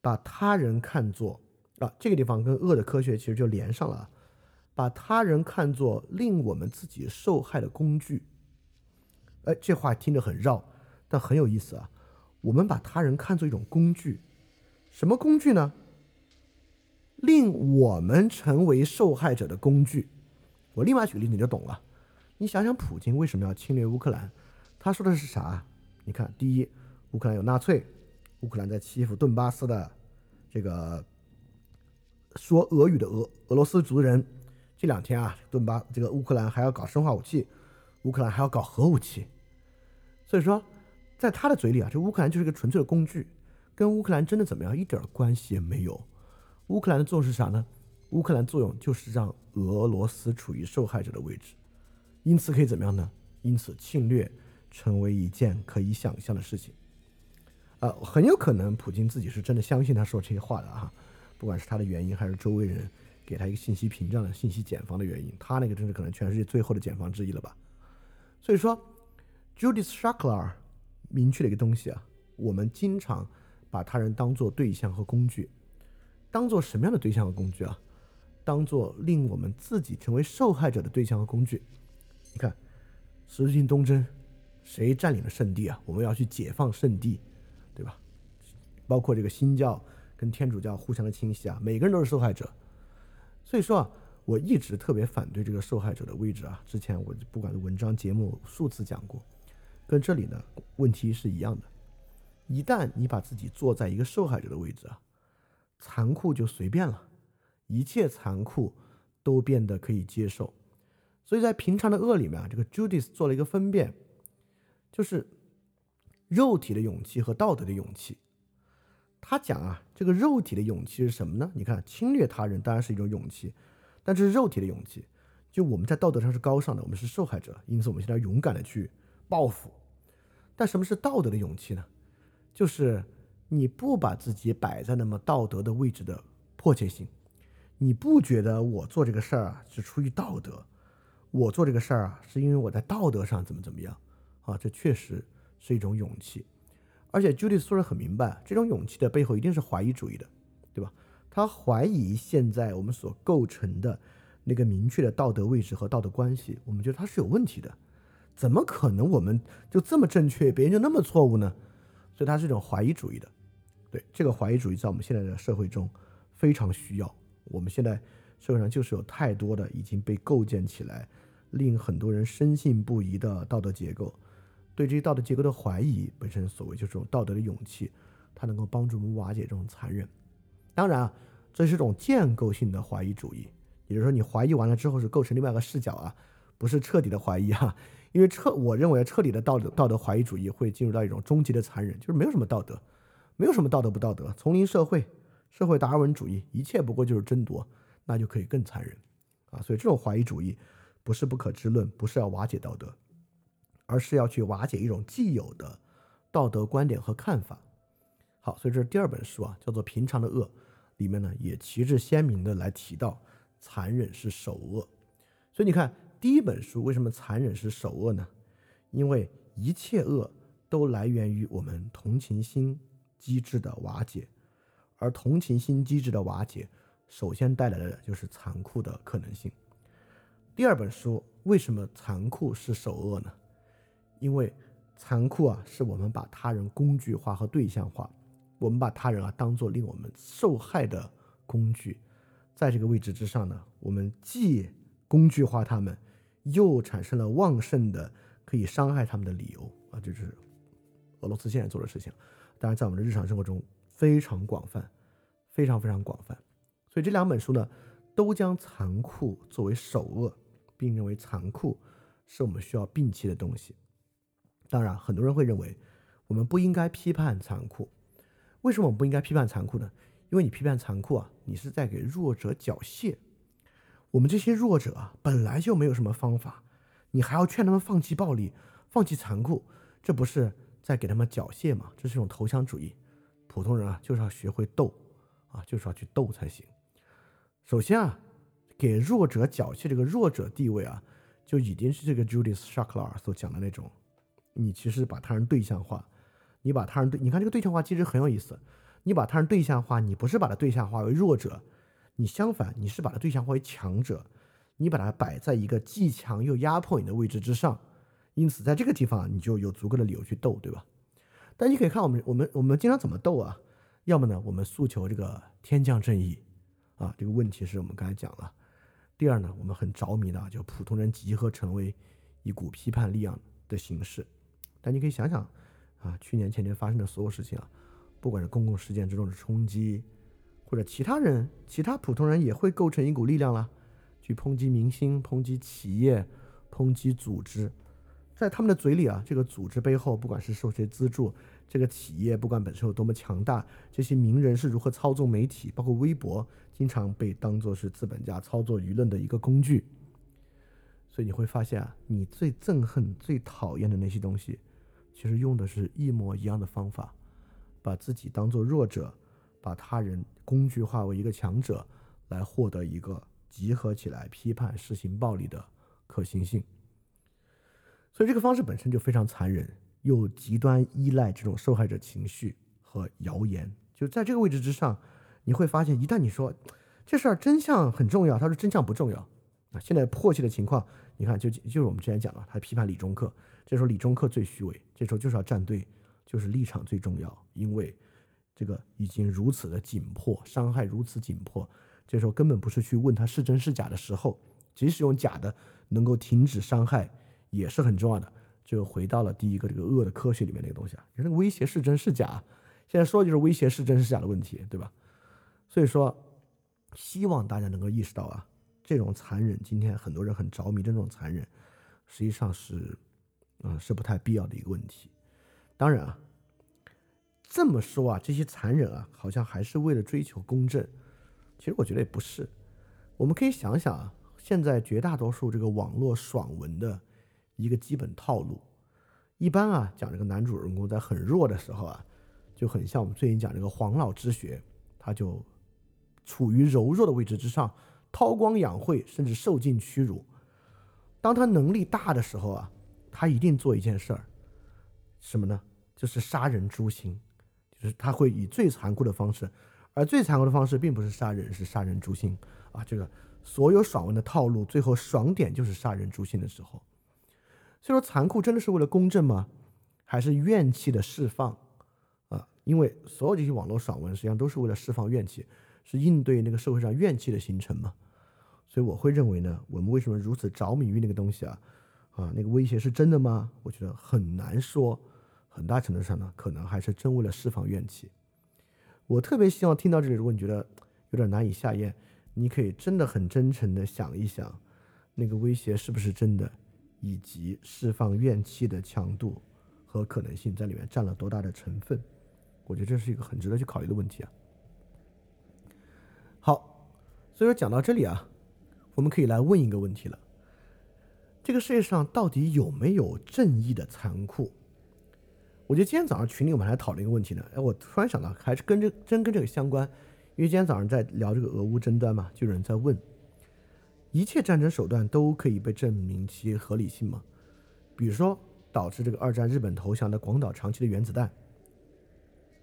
把他人看作啊，这个地方跟恶的科学其实就连上了。把他人看作令我们自己受害的工具。哎，这话听着很绕，但很有意思啊。我们把他人看作一种工具，什么工具呢？令我们成为受害者的工具。我立马举例你就懂了。你想想，普京为什么要侵略乌克兰？他说的是啥？你看，第一，乌克兰有纳粹，乌克兰在欺负顿巴斯的这个说俄语的俄俄罗斯族人。这两天啊，顿巴这个乌克兰还要搞生化武器，乌克兰还要搞核武器。所以说，在他的嘴里啊，这乌克兰就是个纯粹的工具，跟乌克兰真的怎么样一点关系也没有。乌克兰的作用是啥呢？乌克兰作用就是让俄罗斯处于受害者的位置，因此可以怎么样呢？因此侵略成为一件可以想象的事情。呃，很有可能普京自己是真的相信他说这些话的啊，不管是他的原因还是周围人给他一个信息屏障的信息茧房的原因，他那个真是可能全世界最后的茧房之一了吧。所以说，Judith Shuckler 明确了一个东西啊，我们经常把他人当做对象和工具。当做什么样的对象和工具啊？当做令我们自己成为受害者的对象和工具。你看，十字军东征，谁占领了圣地啊？我们要去解放圣地，对吧？包括这个新教跟天主教互相的侵袭啊，每个人都是受害者。所以说啊，我一直特别反对这个受害者的位置啊。之前我不管是文章、节目数次讲过，跟这里呢问题是一样的。一旦你把自己坐在一个受害者的位置啊。残酷就随便了，一切残酷都变得可以接受。所以在平常的恶里面啊，这个 Judith 做了一个分辨，就是肉体的勇气和道德的勇气。他讲啊，这个肉体的勇气是什么呢？你看，侵略他人当然是一种勇气，但这是肉体的勇气。就我们在道德上是高尚的，我们是受害者，因此我们现在勇敢的去报复。但什么是道德的勇气呢？就是。你不把自己摆在那么道德的位置的迫切性，你不觉得我做这个事儿啊是出于道德，我做这个事儿啊是因为我在道德上怎么怎么样啊？这确实是一种勇气，而且 Judy 说的很明白，这种勇气的背后一定是怀疑主义的，对吧？他怀疑现在我们所构成的那个明确的道德位置和道德关系，我们觉得它是有问题的，怎么可能我们就这么正确，别人就那么错误呢？所以它是一种怀疑主义的。对这个怀疑主义，在我们现在的社会中非常需要。我们现在社会上就是有太多的已经被构建起来，令很多人深信不疑的道德结构。对这些道德结构的怀疑，本身所谓就是这种道德的勇气，它能够帮助我们瓦解这种残忍。当然啊，这是一种建构性的怀疑主义，也就是说，你怀疑完了之后是构成另外一个视角啊，不是彻底的怀疑啊。因为彻，我认为彻底的道德道德怀疑主义会进入到一种终极的残忍，就是没有什么道德。没有什么道德不道德，丛林社会、社会达尔文主义，一切不过就是争夺，那就可以更残忍啊！所以这种怀疑主义不是不可知论，不是要瓦解道德，而是要去瓦解一种既有的道德观点和看法。好，所以这是第二本书啊，叫做《平常的恶》，里面呢也旗帜鲜明的来提到残忍是首恶。所以你看，第一本书为什么残忍是首恶呢？因为一切恶都来源于我们同情心。机制的瓦解，而同情心机制的瓦解，首先带来的就是残酷的可能性。第二本书为什么残酷是首恶呢？因为残酷啊，是我们把他人工具化和对象化，我们把他人啊当做令我们受害的工具，在这个位置之上呢，我们既工具化他们，又产生了旺盛的可以伤害他们的理由啊，这就是俄罗斯现在做的事情。当然，在我们的日常生活中非常广泛，非常非常广泛。所以这两本书呢，都将残酷作为首恶，并认为残酷是我们需要摒弃的东西。当然，很多人会认为我们不应该批判残酷。为什么我们不应该批判残酷呢？因为你批判残酷啊，你是在给弱者缴械。我们这些弱者啊，本来就没有什么方法，你还要劝他们放弃暴力、放弃残酷，这不是？在给他们缴械嘛，这是一种投降主义。普通人啊，就是要学会斗啊，就是要去斗才行。首先啊，给弱者缴械，这个弱者地位啊，就已经是这个 Judith Shuckler 所讲的那种。你其实把他人对象化，你把他人对，你看这个对象化其实很有意思。你把他人对象化，你不是把他对象化为弱者，你相反，你是把他对象化为强者，你把他摆在一个既强又压迫你的位置之上。因此，在这个地方，你就有足够的理由去斗，对吧？但你可以看我们我们我们经常怎么斗啊？要么呢，我们诉求这个天降正义啊，这个问题是我们刚才讲了。第二呢，我们很着迷的就普通人集合成为一股批判力量的形式。但你可以想想啊，去年前年发生的所有事情啊，不管是公共事件之中的冲击，或者其他人其他普通人也会构成一股力量了，去抨击明星、抨击企业、抨击组织。在他们的嘴里啊，这个组织背后，不管是受谁资助，这个企业不管本身有多么强大，这些名人是如何操纵媒体，包括微博，经常被当作是资本家操作舆论的一个工具。所以你会发现啊，你最憎恨、最讨厌的那些东西，其实用的是一模一样的方法，把自己当做弱者，把他人工具化为一个强者，来获得一个集合起来批判、实行暴力的可行性。所以这个方式本身就非常残忍，又极端依赖这种受害者情绪和谣言。就在这个位置之上，你会发现，一旦你说这事儿真相很重要，他说真相不重要。啊，现在迫切的情况，你看，就就是我们之前讲了，他批判李中克，这时候李中克最虚伪，这时候就是要站队，就是立场最重要，因为这个已经如此的紧迫，伤害如此紧迫，这时候根本不是去问他是真是假的时候，即使用假的能够停止伤害。也是很重要的，就回到了第一个这个恶的科学里面那个东西啊，就是那个威胁是真是假，现在说的就是威胁是真是假的问题，对吧？所以说，希望大家能够意识到啊，这种残忍，今天很多人很着迷的这种残忍，实际上是，嗯，是不太必要的一个问题。当然啊，这么说啊，这些残忍啊，好像还是为了追求公正，其实我觉得也不是。我们可以想想啊，现在绝大多数这个网络爽文的。一个基本套路，一般啊讲这个男主人公在很弱的时候啊，就很像我们最近讲这个黄老之学，他就处于柔弱的位置之上，韬光养晦，甚至受尽屈辱。当他能力大的时候啊，他一定做一件事儿，什么呢？就是杀人诛心，就是他会以最残酷的方式，而最残酷的方式并不是杀人，是杀人诛心啊！这个所有爽文的套路，最后爽点就是杀人诛心的时候。所以说，残酷真的是为了公正吗？还是怨气的释放啊？因为所有这些网络爽文实际上都是为了释放怨气，是应对那个社会上怨气的形成嘛？所以我会认为呢，我们为什么如此着迷于那个东西啊？啊，那个威胁是真的吗？我觉得很难说，很大程度上呢，可能还是真为了释放怨气。我特别希望听到这里，如果你觉得有点难以下咽，你可以真的很真诚的想一想，那个威胁是不是真的？以及释放怨气的强度和可能性在里面占了多大的成分？我觉得这是一个很值得去考虑的问题啊。好，所以说讲到这里啊，我们可以来问一个问题了：这个世界上到底有没有正义的残酷？我觉得今天早上群里我们还讨论一个问题呢。哎，我突然想到，还是跟这真跟这个相关，因为今天早上在聊这个俄乌争端嘛，就有人在问。一切战争手段都可以被证明其合理性吗？比如说，导致这个二战日本投降的广岛长崎的原子弹，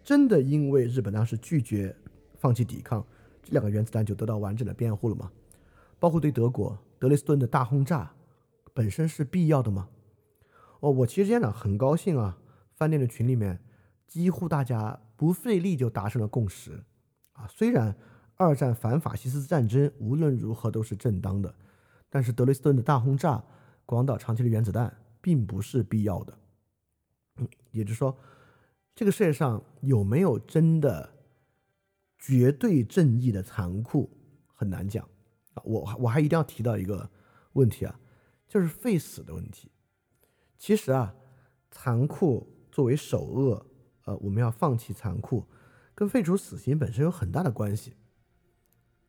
真的因为日本当时拒绝放弃抵抗，这两个原子弹就得到完整的辩护了吗？包括对德国德累斯顿的大轰炸，本身是必要的吗？哦，我其实今天呢很高兴啊，饭店的群里面几乎大家不费力就达成了共识啊，虽然。二战反法西斯战争无论如何都是正当的，但是德累斯顿的大轰炸、广岛长期的原子弹并不是必要的。嗯，也就是说，这个世界上有没有真的绝对正义的残酷很难讲。我我还一定要提到一个问题啊，就是废死的问题。其实啊，残酷作为首恶，呃，我们要放弃残酷，跟废除死刑本身有很大的关系。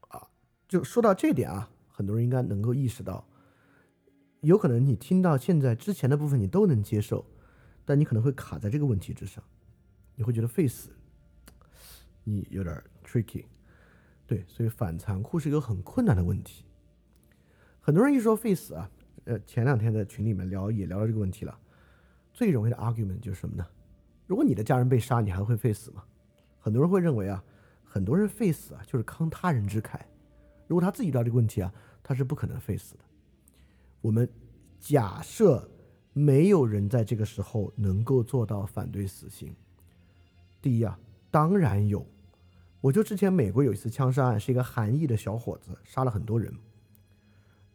啊就说到这点啊，很多人应该能够意识到，有可能你听到现在之前的部分你都能接受，但你可能会卡在这个问题之上，你会觉得废死，你有点 tricky，对，所以反残酷是一个很困难的问题。很多人一说废死啊，呃，前两天在群里面聊也聊到这个问题了，最容易的 argument 就是什么呢？如果你的家人被杀，你还会废死吗？很多人会认为啊，很多人废死啊就是慷他人之慨。如果他自己遇到这个问题啊，他是不可能废死的。我们假设没有人在这个时候能够做到反对死刑，第一啊，当然有。我就之前美国有一次枪杀案，是一个韩裔的小伙子杀了很多人。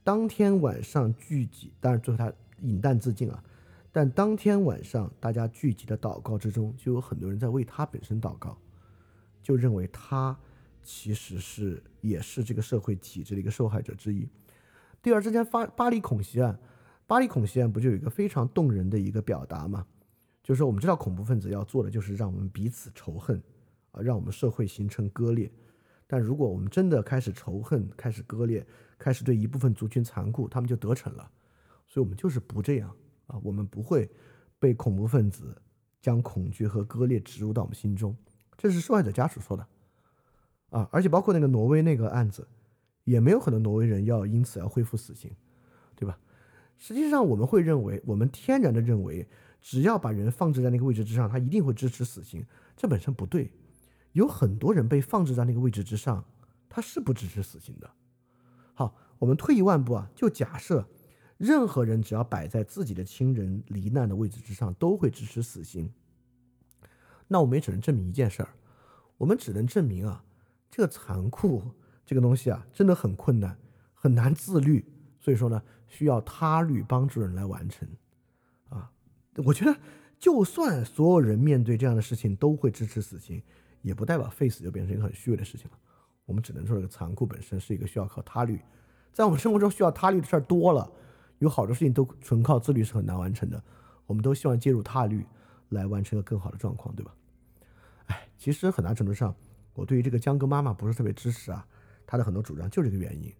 当天晚上聚集，当然最后他饮弹自尽啊。但当天晚上大家聚集的祷告之中，就有很多人在为他本身祷告，就认为他其实是也是这个社会体制的一个受害者之一。第二，之前发巴黎恐袭案，巴黎恐袭案不就有一个非常动人的一个表达吗？就是说我们知道恐怖分子要做的就是让我们彼此仇恨。让我们社会形成割裂，但如果我们真的开始仇恨、开始割裂、开始对一部分族群残酷，他们就得逞了。所以，我们就是不这样啊，我们不会被恐怖分子将恐惧和割裂植入到我们心中。这是受害者家属说的啊，而且包括那个挪威那个案子，也没有很多挪威人要因此要恢复死刑，对吧？实际上，我们会认为，我们天然的认为，只要把人放置在那个位置之上，他一定会支持死刑，这本身不对。有很多人被放置在那个位置之上，他是不支持死刑的。好，我们退一万步啊，就假设任何人只要摆在自己的亲人罹难的位置之上，都会支持死刑。那我们也只能证明一件事儿，我们只能证明啊，这个残酷这个东西啊，真的很困难，很难自律。所以说呢，需要他律帮助人来完成。啊，我觉得就算所有人面对这样的事情都会支持死刑。也不代表 face 就变成一个很虚伪的事情了。我们只能说，这个残酷本身是一个需要靠他律。在我们生活中需要他律的事儿多了，有好多事情都纯靠自律是很难完成的。我们都希望介入他律来完成一个更好的状况，对吧？哎，其实很大程度上，我对于这个江哥妈妈不是特别支持啊。他的很多主张就这个原因，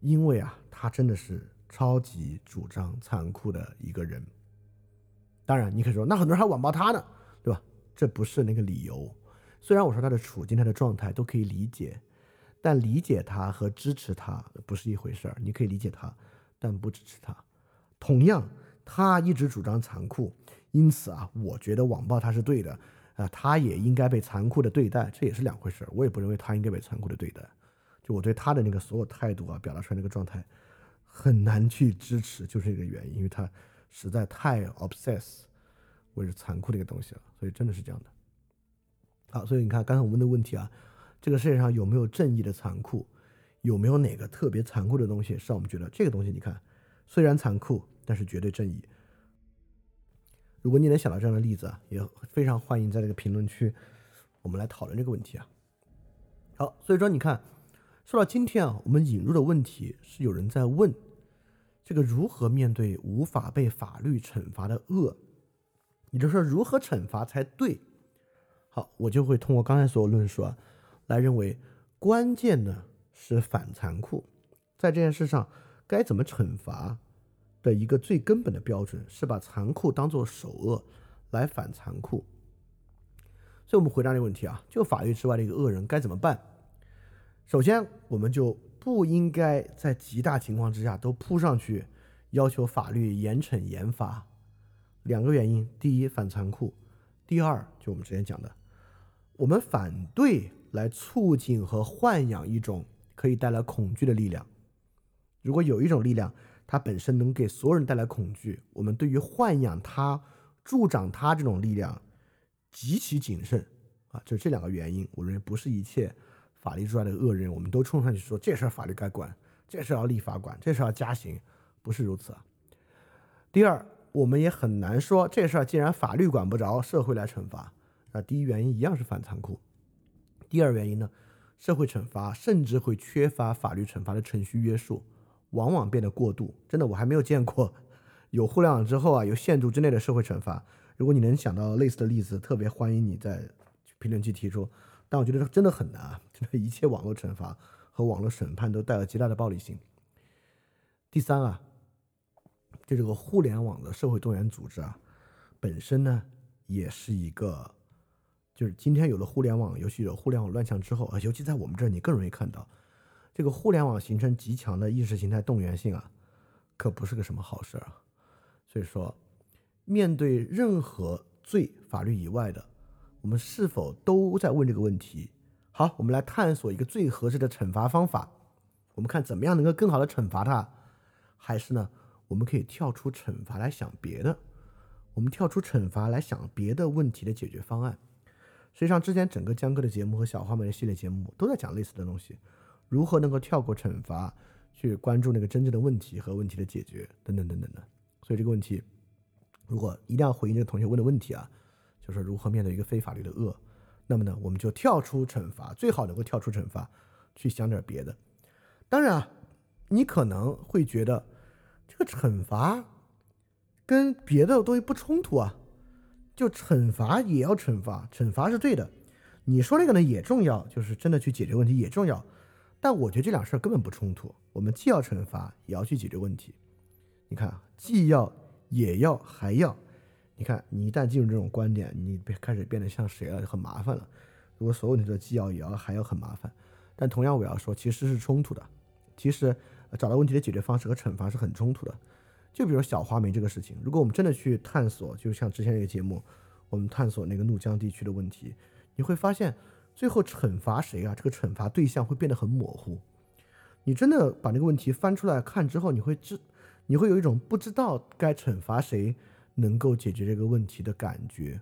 因为啊，他真的是超级主张残酷的一个人。当然，你可以说，那很多人还网暴他呢，对吧？这不是那个理由。虽然我说他的处境、他的状态都可以理解，但理解他和支持他不是一回事儿。你可以理解他，但不支持他。同样，他一直主张残酷，因此啊，我觉得网暴他是对的啊，他也应该被残酷的对待，这也是两回事儿。我也不认为他应该被残酷的对待。就我对他的那个所有态度啊，表达出来那个状态，很难去支持，就是这个原因，因为他实在太 obsess 为了残酷的一个东西了，所以真的是这样的。好，所以你看刚才我问的问题啊，这个世界上有没有正义的残酷？有没有哪个特别残酷的东西，是让我们觉得这个东西，你看虽然残酷，但是绝对正义？如果你能想到这样的例子啊，也非常欢迎在这个评论区我们来讨论这个问题啊。好，所以说你看，说到今天啊，我们引入的问题是有人在问这个如何面对无法被法律惩罚的恶，也就是说如何惩罚才对？好，我就会通过刚才所有论述啊，来认为关键呢是反残酷，在这件事上该怎么惩罚的一个最根本的标准是把残酷当做首恶来反残酷。所以，我们回答这个问题啊，就法律之外的一个恶人该怎么办？首先，我们就不应该在极大情况之下都扑上去要求法律严惩严罚。两个原因：第一，反残酷；第二，就我们之前讲的。我们反对来促进和豢养一种可以带来恐惧的力量。如果有一种力量，它本身能给所有人带来恐惧，我们对于豢养它、助长它这种力量极其谨慎啊！就这两个原因，我认为不是一切法律之外的恶人，我们都冲上去说这事儿法律该管，这事儿要立法管，这事儿要加刑，不是如此。第二，我们也很难说这事儿既然法律管不着，社会来惩罚。那第一原因一样是反残酷，第二原因呢，社会惩罚甚至会缺乏法律惩罚的程序约束，往往变得过度。真的，我还没有见过 有互联网之后啊，有限度之内的社会惩罚。如果你能想到类似的例子，特别欢迎你在评论区提出。但我觉得真的很难啊，真的，一切网络惩罚和网络审判都带有极大的暴力性。第三啊，就这个互联网的社会动员组织啊，本身呢也是一个。就是今天有了互联网，尤其有互联网乱象之后啊，尤其在我们这儿，你更容易看到这个互联网形成极强的意识形态动员性啊，可不是个什么好事儿啊。所以说，面对任何罪法律以外的，我们是否都在问这个问题？好，我们来探索一个最合适的惩罚方法。我们看怎么样能够更好的惩罚他，还是呢，我们可以跳出惩罚来想别的？我们跳出惩罚来想别的问题的解决方案。实际上，之前整个江哥的节目和小花们的系列节目都在讲类似的东西，如何能够跳过惩罚，去关注那个真正的问题和问题的解决，等等等等的。所以这个问题，如果一定要回应这个同学问的问题啊，就是如何面对一个非法律的恶，那么呢，我们就跳出惩罚，最好能够跳出惩罚，去想点别的。当然啊，你可能会觉得这个惩罚跟别的东西不冲突啊。就惩罚也要惩罚，惩罚是对的。你说那个呢也重要，就是真的去解决问题也重要。但我觉得这两事儿根本不冲突。我们既要惩罚，也要去解决问题。你看，既要也要还要。你看，你一旦进入这种观点，你开始变得像谁了，就很麻烦了。如果所有问题都既要也要还要，很麻烦。但同样，我要说，其实是冲突的。其实找到问题的解决方式和惩罚是很冲突的。就比如小花梅这个事情，如果我们真的去探索，就像之前那个节目，我们探索那个怒江地区的问题，你会发现，最后惩罚谁啊？这个惩罚对象会变得很模糊。你真的把那个问题翻出来看之后，你会知，你会有一种不知道该惩罚谁能够解决这个问题的感觉。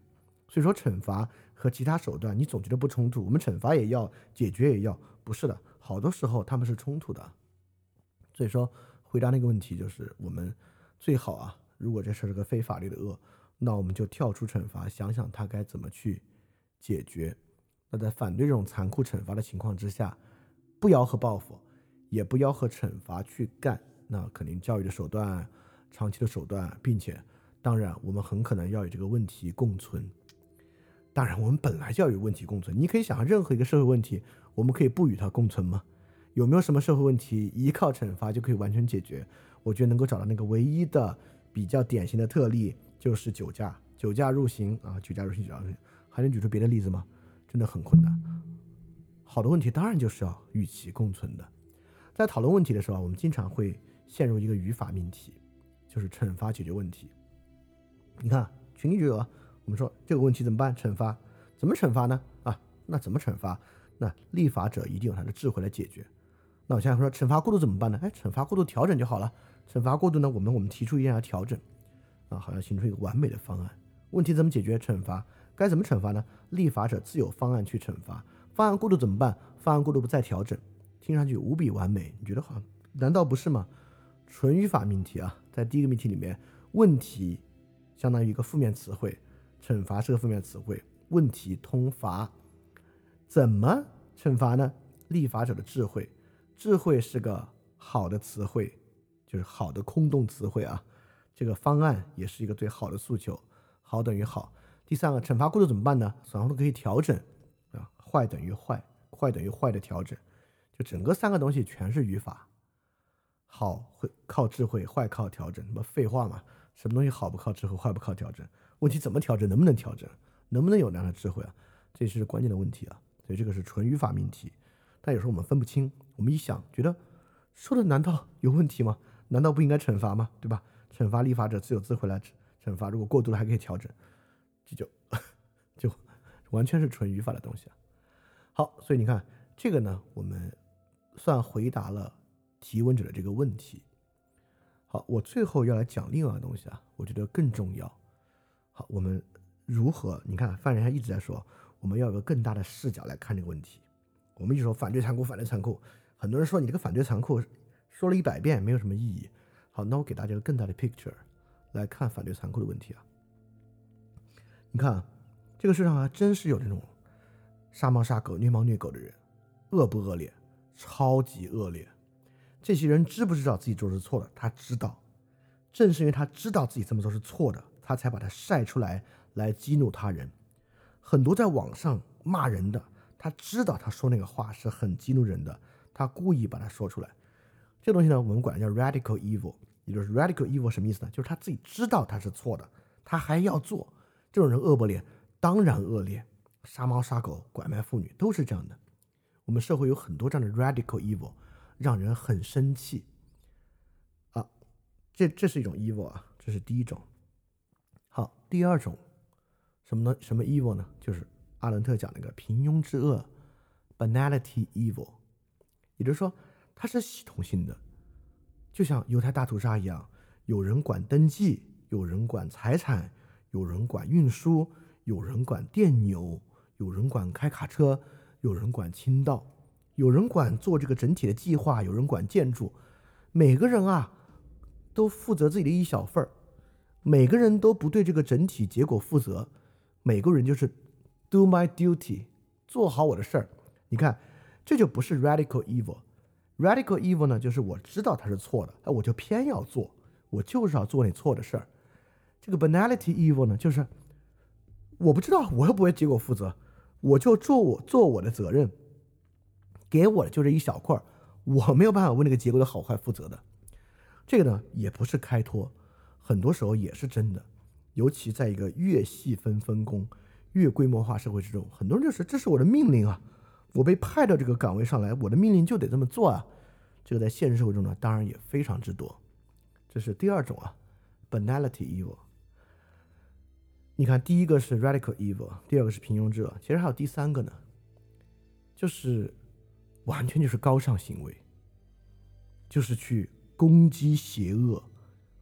所以说，惩罚和其他手段，你总觉得不冲突。我们惩罚也要，解决也要，不是的，好多时候他们是冲突的。所以说，回答那个问题就是我们。最好啊，如果这事是个非法律的恶，那我们就跳出惩罚，想想他该怎么去解决。那在反对这种残酷惩罚的情况之下，不吆喝报复，也不吆喝惩罚去干，那肯定教育的手段、长期的手段，并且当然我们很可能要与这个问题共存。当然，我们本来就要与问题共存。你可以想象，任何一个社会问题，我们可以不与它共存吗？有没有什么社会问题依靠惩罚就可以完全解决？我觉得能够找到那个唯一的比较典型的特例就是酒驾，酒驾入刑啊，酒驾入刑，酒驾入刑，还能举出别的例子吗？真的很困难。好的问题当然就是要与其共存的。在讨论问题的时候，我们经常会陷入一个语法命题，就是惩罚解决问题。你看群里就有啊，我们说这个问题怎么办？惩罚怎么惩罚呢？啊，那怎么惩罚？那立法者一定有他的智慧来解决。那我现在说惩罚过度怎么办呢？哎，惩罚过度调整就好了。惩罚过度呢？我们我们提出一定要调整，啊，好像形成一个完美的方案。问题怎么解决？惩罚该怎么惩罚呢？立法者自有方案去惩罚。方案过度怎么办？方案过度不再调整，听上去无比完美。你觉得好？难道不是吗？纯语法命题啊，在第一个命题里面，问题相当于一个负面词汇，惩罚是个负面词汇。问题通罚，怎么惩罚呢？立法者的智慧，智慧是个好的词汇。就是好的空洞词汇啊，这个方案也是一个最好的诉求，好等于好。第三个，惩罚过度怎么办呢？然后都可以调整啊，坏等于坏，坏等于坏的调整，就整个三个东西全是语法。好会靠智慧，坏靠调整，什么废话嘛？什么东西好不靠智慧，坏不靠调整？问题怎么调整？能不能调整？能不能有那样的智慧啊？这是关键的问题啊。所以这个是纯语法命题，但有时候我们分不清。我们一想，觉得说的难道有问题吗？难道不应该惩罚吗？对吧？惩罚立法者自有智慧来惩惩罚，如果过度了还可以调整，这就就完全是纯语法的东西啊。好，所以你看这个呢，我们算回答了提问者的这个问题。好，我最后要来讲另外的东西啊，我觉得更重要。好，我们如何？你看范人他一直在说，我们要有个更大的视角来看这个问题。我们一直说反对残酷，反对残酷，很多人说你这个反对残酷。说了一百遍没有什么意义。好，那我给大家个更大的 picture 来看反对残酷的问题啊。你看，这个世上还真是有这种杀猫杀狗、虐猫虐狗的人，恶不恶劣？超级恶劣。这些人知不知道自己做的是错的？他知道。正是因为他知道自己这么做是错的，他才把它晒出来来激怒他人。很多在网上骂人的，他知道他说那个话是很激怒人的，他故意把它说出来。这东西呢，我们管叫 radical evil，也就是 radical evil 什么意思呢？就是他自己知道他是错的，他还要做。这种人恶不恶劣？当然恶劣，杀猫杀狗、拐卖妇女都是这样的。我们社会有很多这样的 radical evil，让人很生气。啊，这这是一种 evil 啊，这是第一种。好，第二种什么呢？什么 evil 呢？就是阿伦特讲那个平庸之恶 （banality evil），也就是说。它是系统性的，就像犹太大屠杀一样，有人管登记，有人管财产，有人管运输，有人管电牛，有人管开卡车，有人管清道，有人管做这个整体的计划，有人管建筑。每个人啊，都负责自己的一小份儿，每个人都不对这个整体结果负责。每个人就是 do my duty，做好我的事儿。你看，这就不是 radical evil。radical evil 呢，就是我知道它是错的，哎，我就偏要做，我就是要做那错的事儿。这个 banality evil 呢，就是我不知道，我又不为结果负责。我就做我做我的责任，给我的就这一小块儿，我没有办法为那个结果的好坏负责的。这个呢也不是开脱，很多时候也是真的。尤其在一个越细分分工、越规模化社会之中，很多人就是这是我的命令啊，我被派到这个岗位上来，我的命令就得这么做啊。这个在现实社会中呢，当然也非常之多。这是第二种啊，banality evil。你看，第一个是 radical evil，第二个是平庸之恶，其实还有第三个呢，就是完全就是高尚行为，就是去攻击邪恶，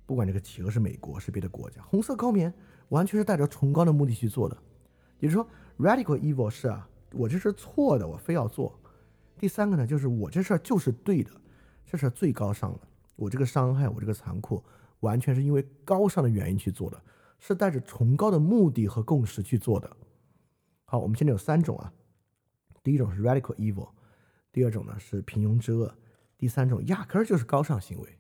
不管这个企鹅是美国是别的国家，红色高棉完全是带着崇高的目的去做的。也就是说，radical evil 是啊，我这是错的，我非要做。第三个呢，就是我这事儿就是对的，这事最高尚的，我这个伤害，我这个残酷，完全是因为高尚的原因去做的。是带着崇高的目的和共识去做的。好，我们现在有三种啊，第一种是 radical evil，第二种呢是平庸之恶，第三种压根儿就是高尚行为。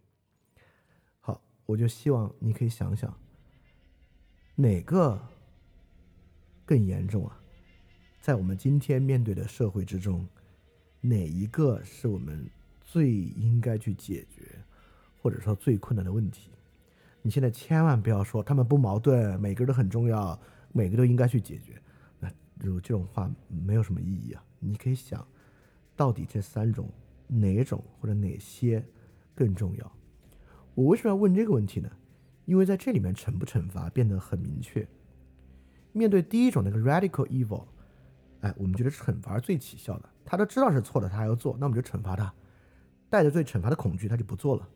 好，我就希望你可以想想，哪个更严重啊？在我们今天面对的社会之中，哪一个是我们最应该去解决，或者说最困难的问题？你现在千万不要说他们不矛盾，每个人都很重要，每个都应该去解决。那有这种话没有什么意义啊！你可以想，到底这三种哪种或者哪些更重要？我为什么要问这个问题呢？因为在这里面惩不惩罚变得很明确。面对第一种那个 radical evil，哎，我们觉得惩罚是最起效的。他都知道是错的，他还要做，那我们就惩罚他，带着对惩罚的恐惧，他就不做了。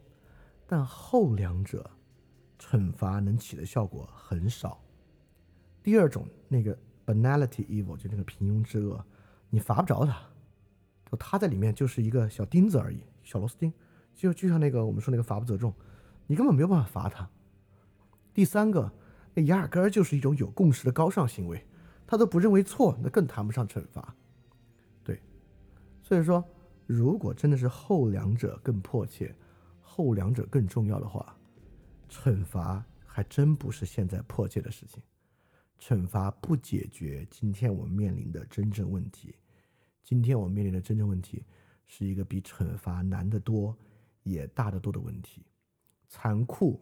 但后两者。惩罚能起的效果很少。第二种那个 banality evil 就那个平庸之恶，你罚不着他，他在里面就是一个小钉子而已，小螺丝钉，就就像那个我们说那个罚不责众，你根本没有办法罚他。第三个，那压根儿就是一种有共识的高尚行为，他都不认为错，那更谈不上惩罚。对，所以说，如果真的是后两者更迫切，后两者更重要的话。惩罚还真不是现在迫切的事情，惩罚不解决今天我们面临的真正问题。今天我们面临的真正问题是一个比惩罚难得多、也大得多的问题。残酷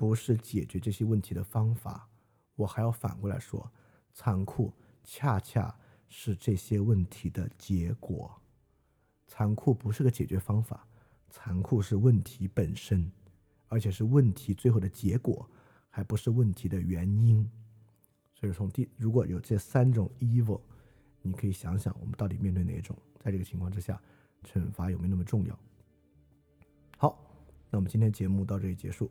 不是解决这些问题的方法，我还要反过来说，残酷恰恰是这些问题的结果。残酷不是个解决方法，残酷是问题本身。而且是问题最后的结果，还不是问题的原因。所以从第如果有这三种 evil，你可以想想我们到底面对哪一种？在这个情况之下，惩罚有没有那么重要？好，那我们今天节目到这里结束。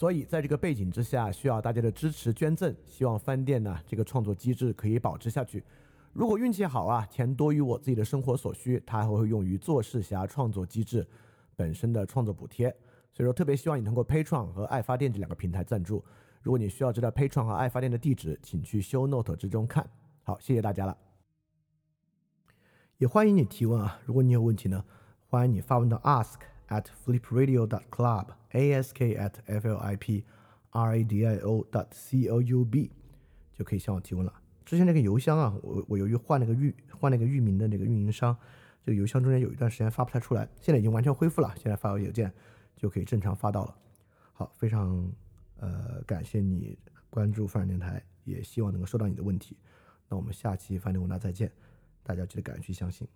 所以在这个背景之下，需要大家的支持捐赠，希望翻店呢这个创作机制可以保持下去。如果运气好啊，钱多于我自己的生活所需，它还会用于做事侠创作机制。本身的创作补贴，所以说特别希望你通过 Patreon 和爱发电这两个平台赞助。如果你需要知道 Patreon 和爱发电的地址，请去 Show Note 之中看。好，谢谢大家了。也欢迎你提问啊，如果你有问题呢，欢迎你发问到 ask at flipradio dot club，ask at f l i p r a d i o dot c o u b，就可以向我提问了。之前那个邮箱啊，我我由于换了个域换了个域名的那个运营商。这个邮箱中间有一段时间发不太出来，现在已经完全恢复了。现在发个邮件就可以正常发到了。好，非常呃感谢你关注范儿电台，也希望能够收到你的问题。那我们下期饭店问答再见。大家记得敢于去相信。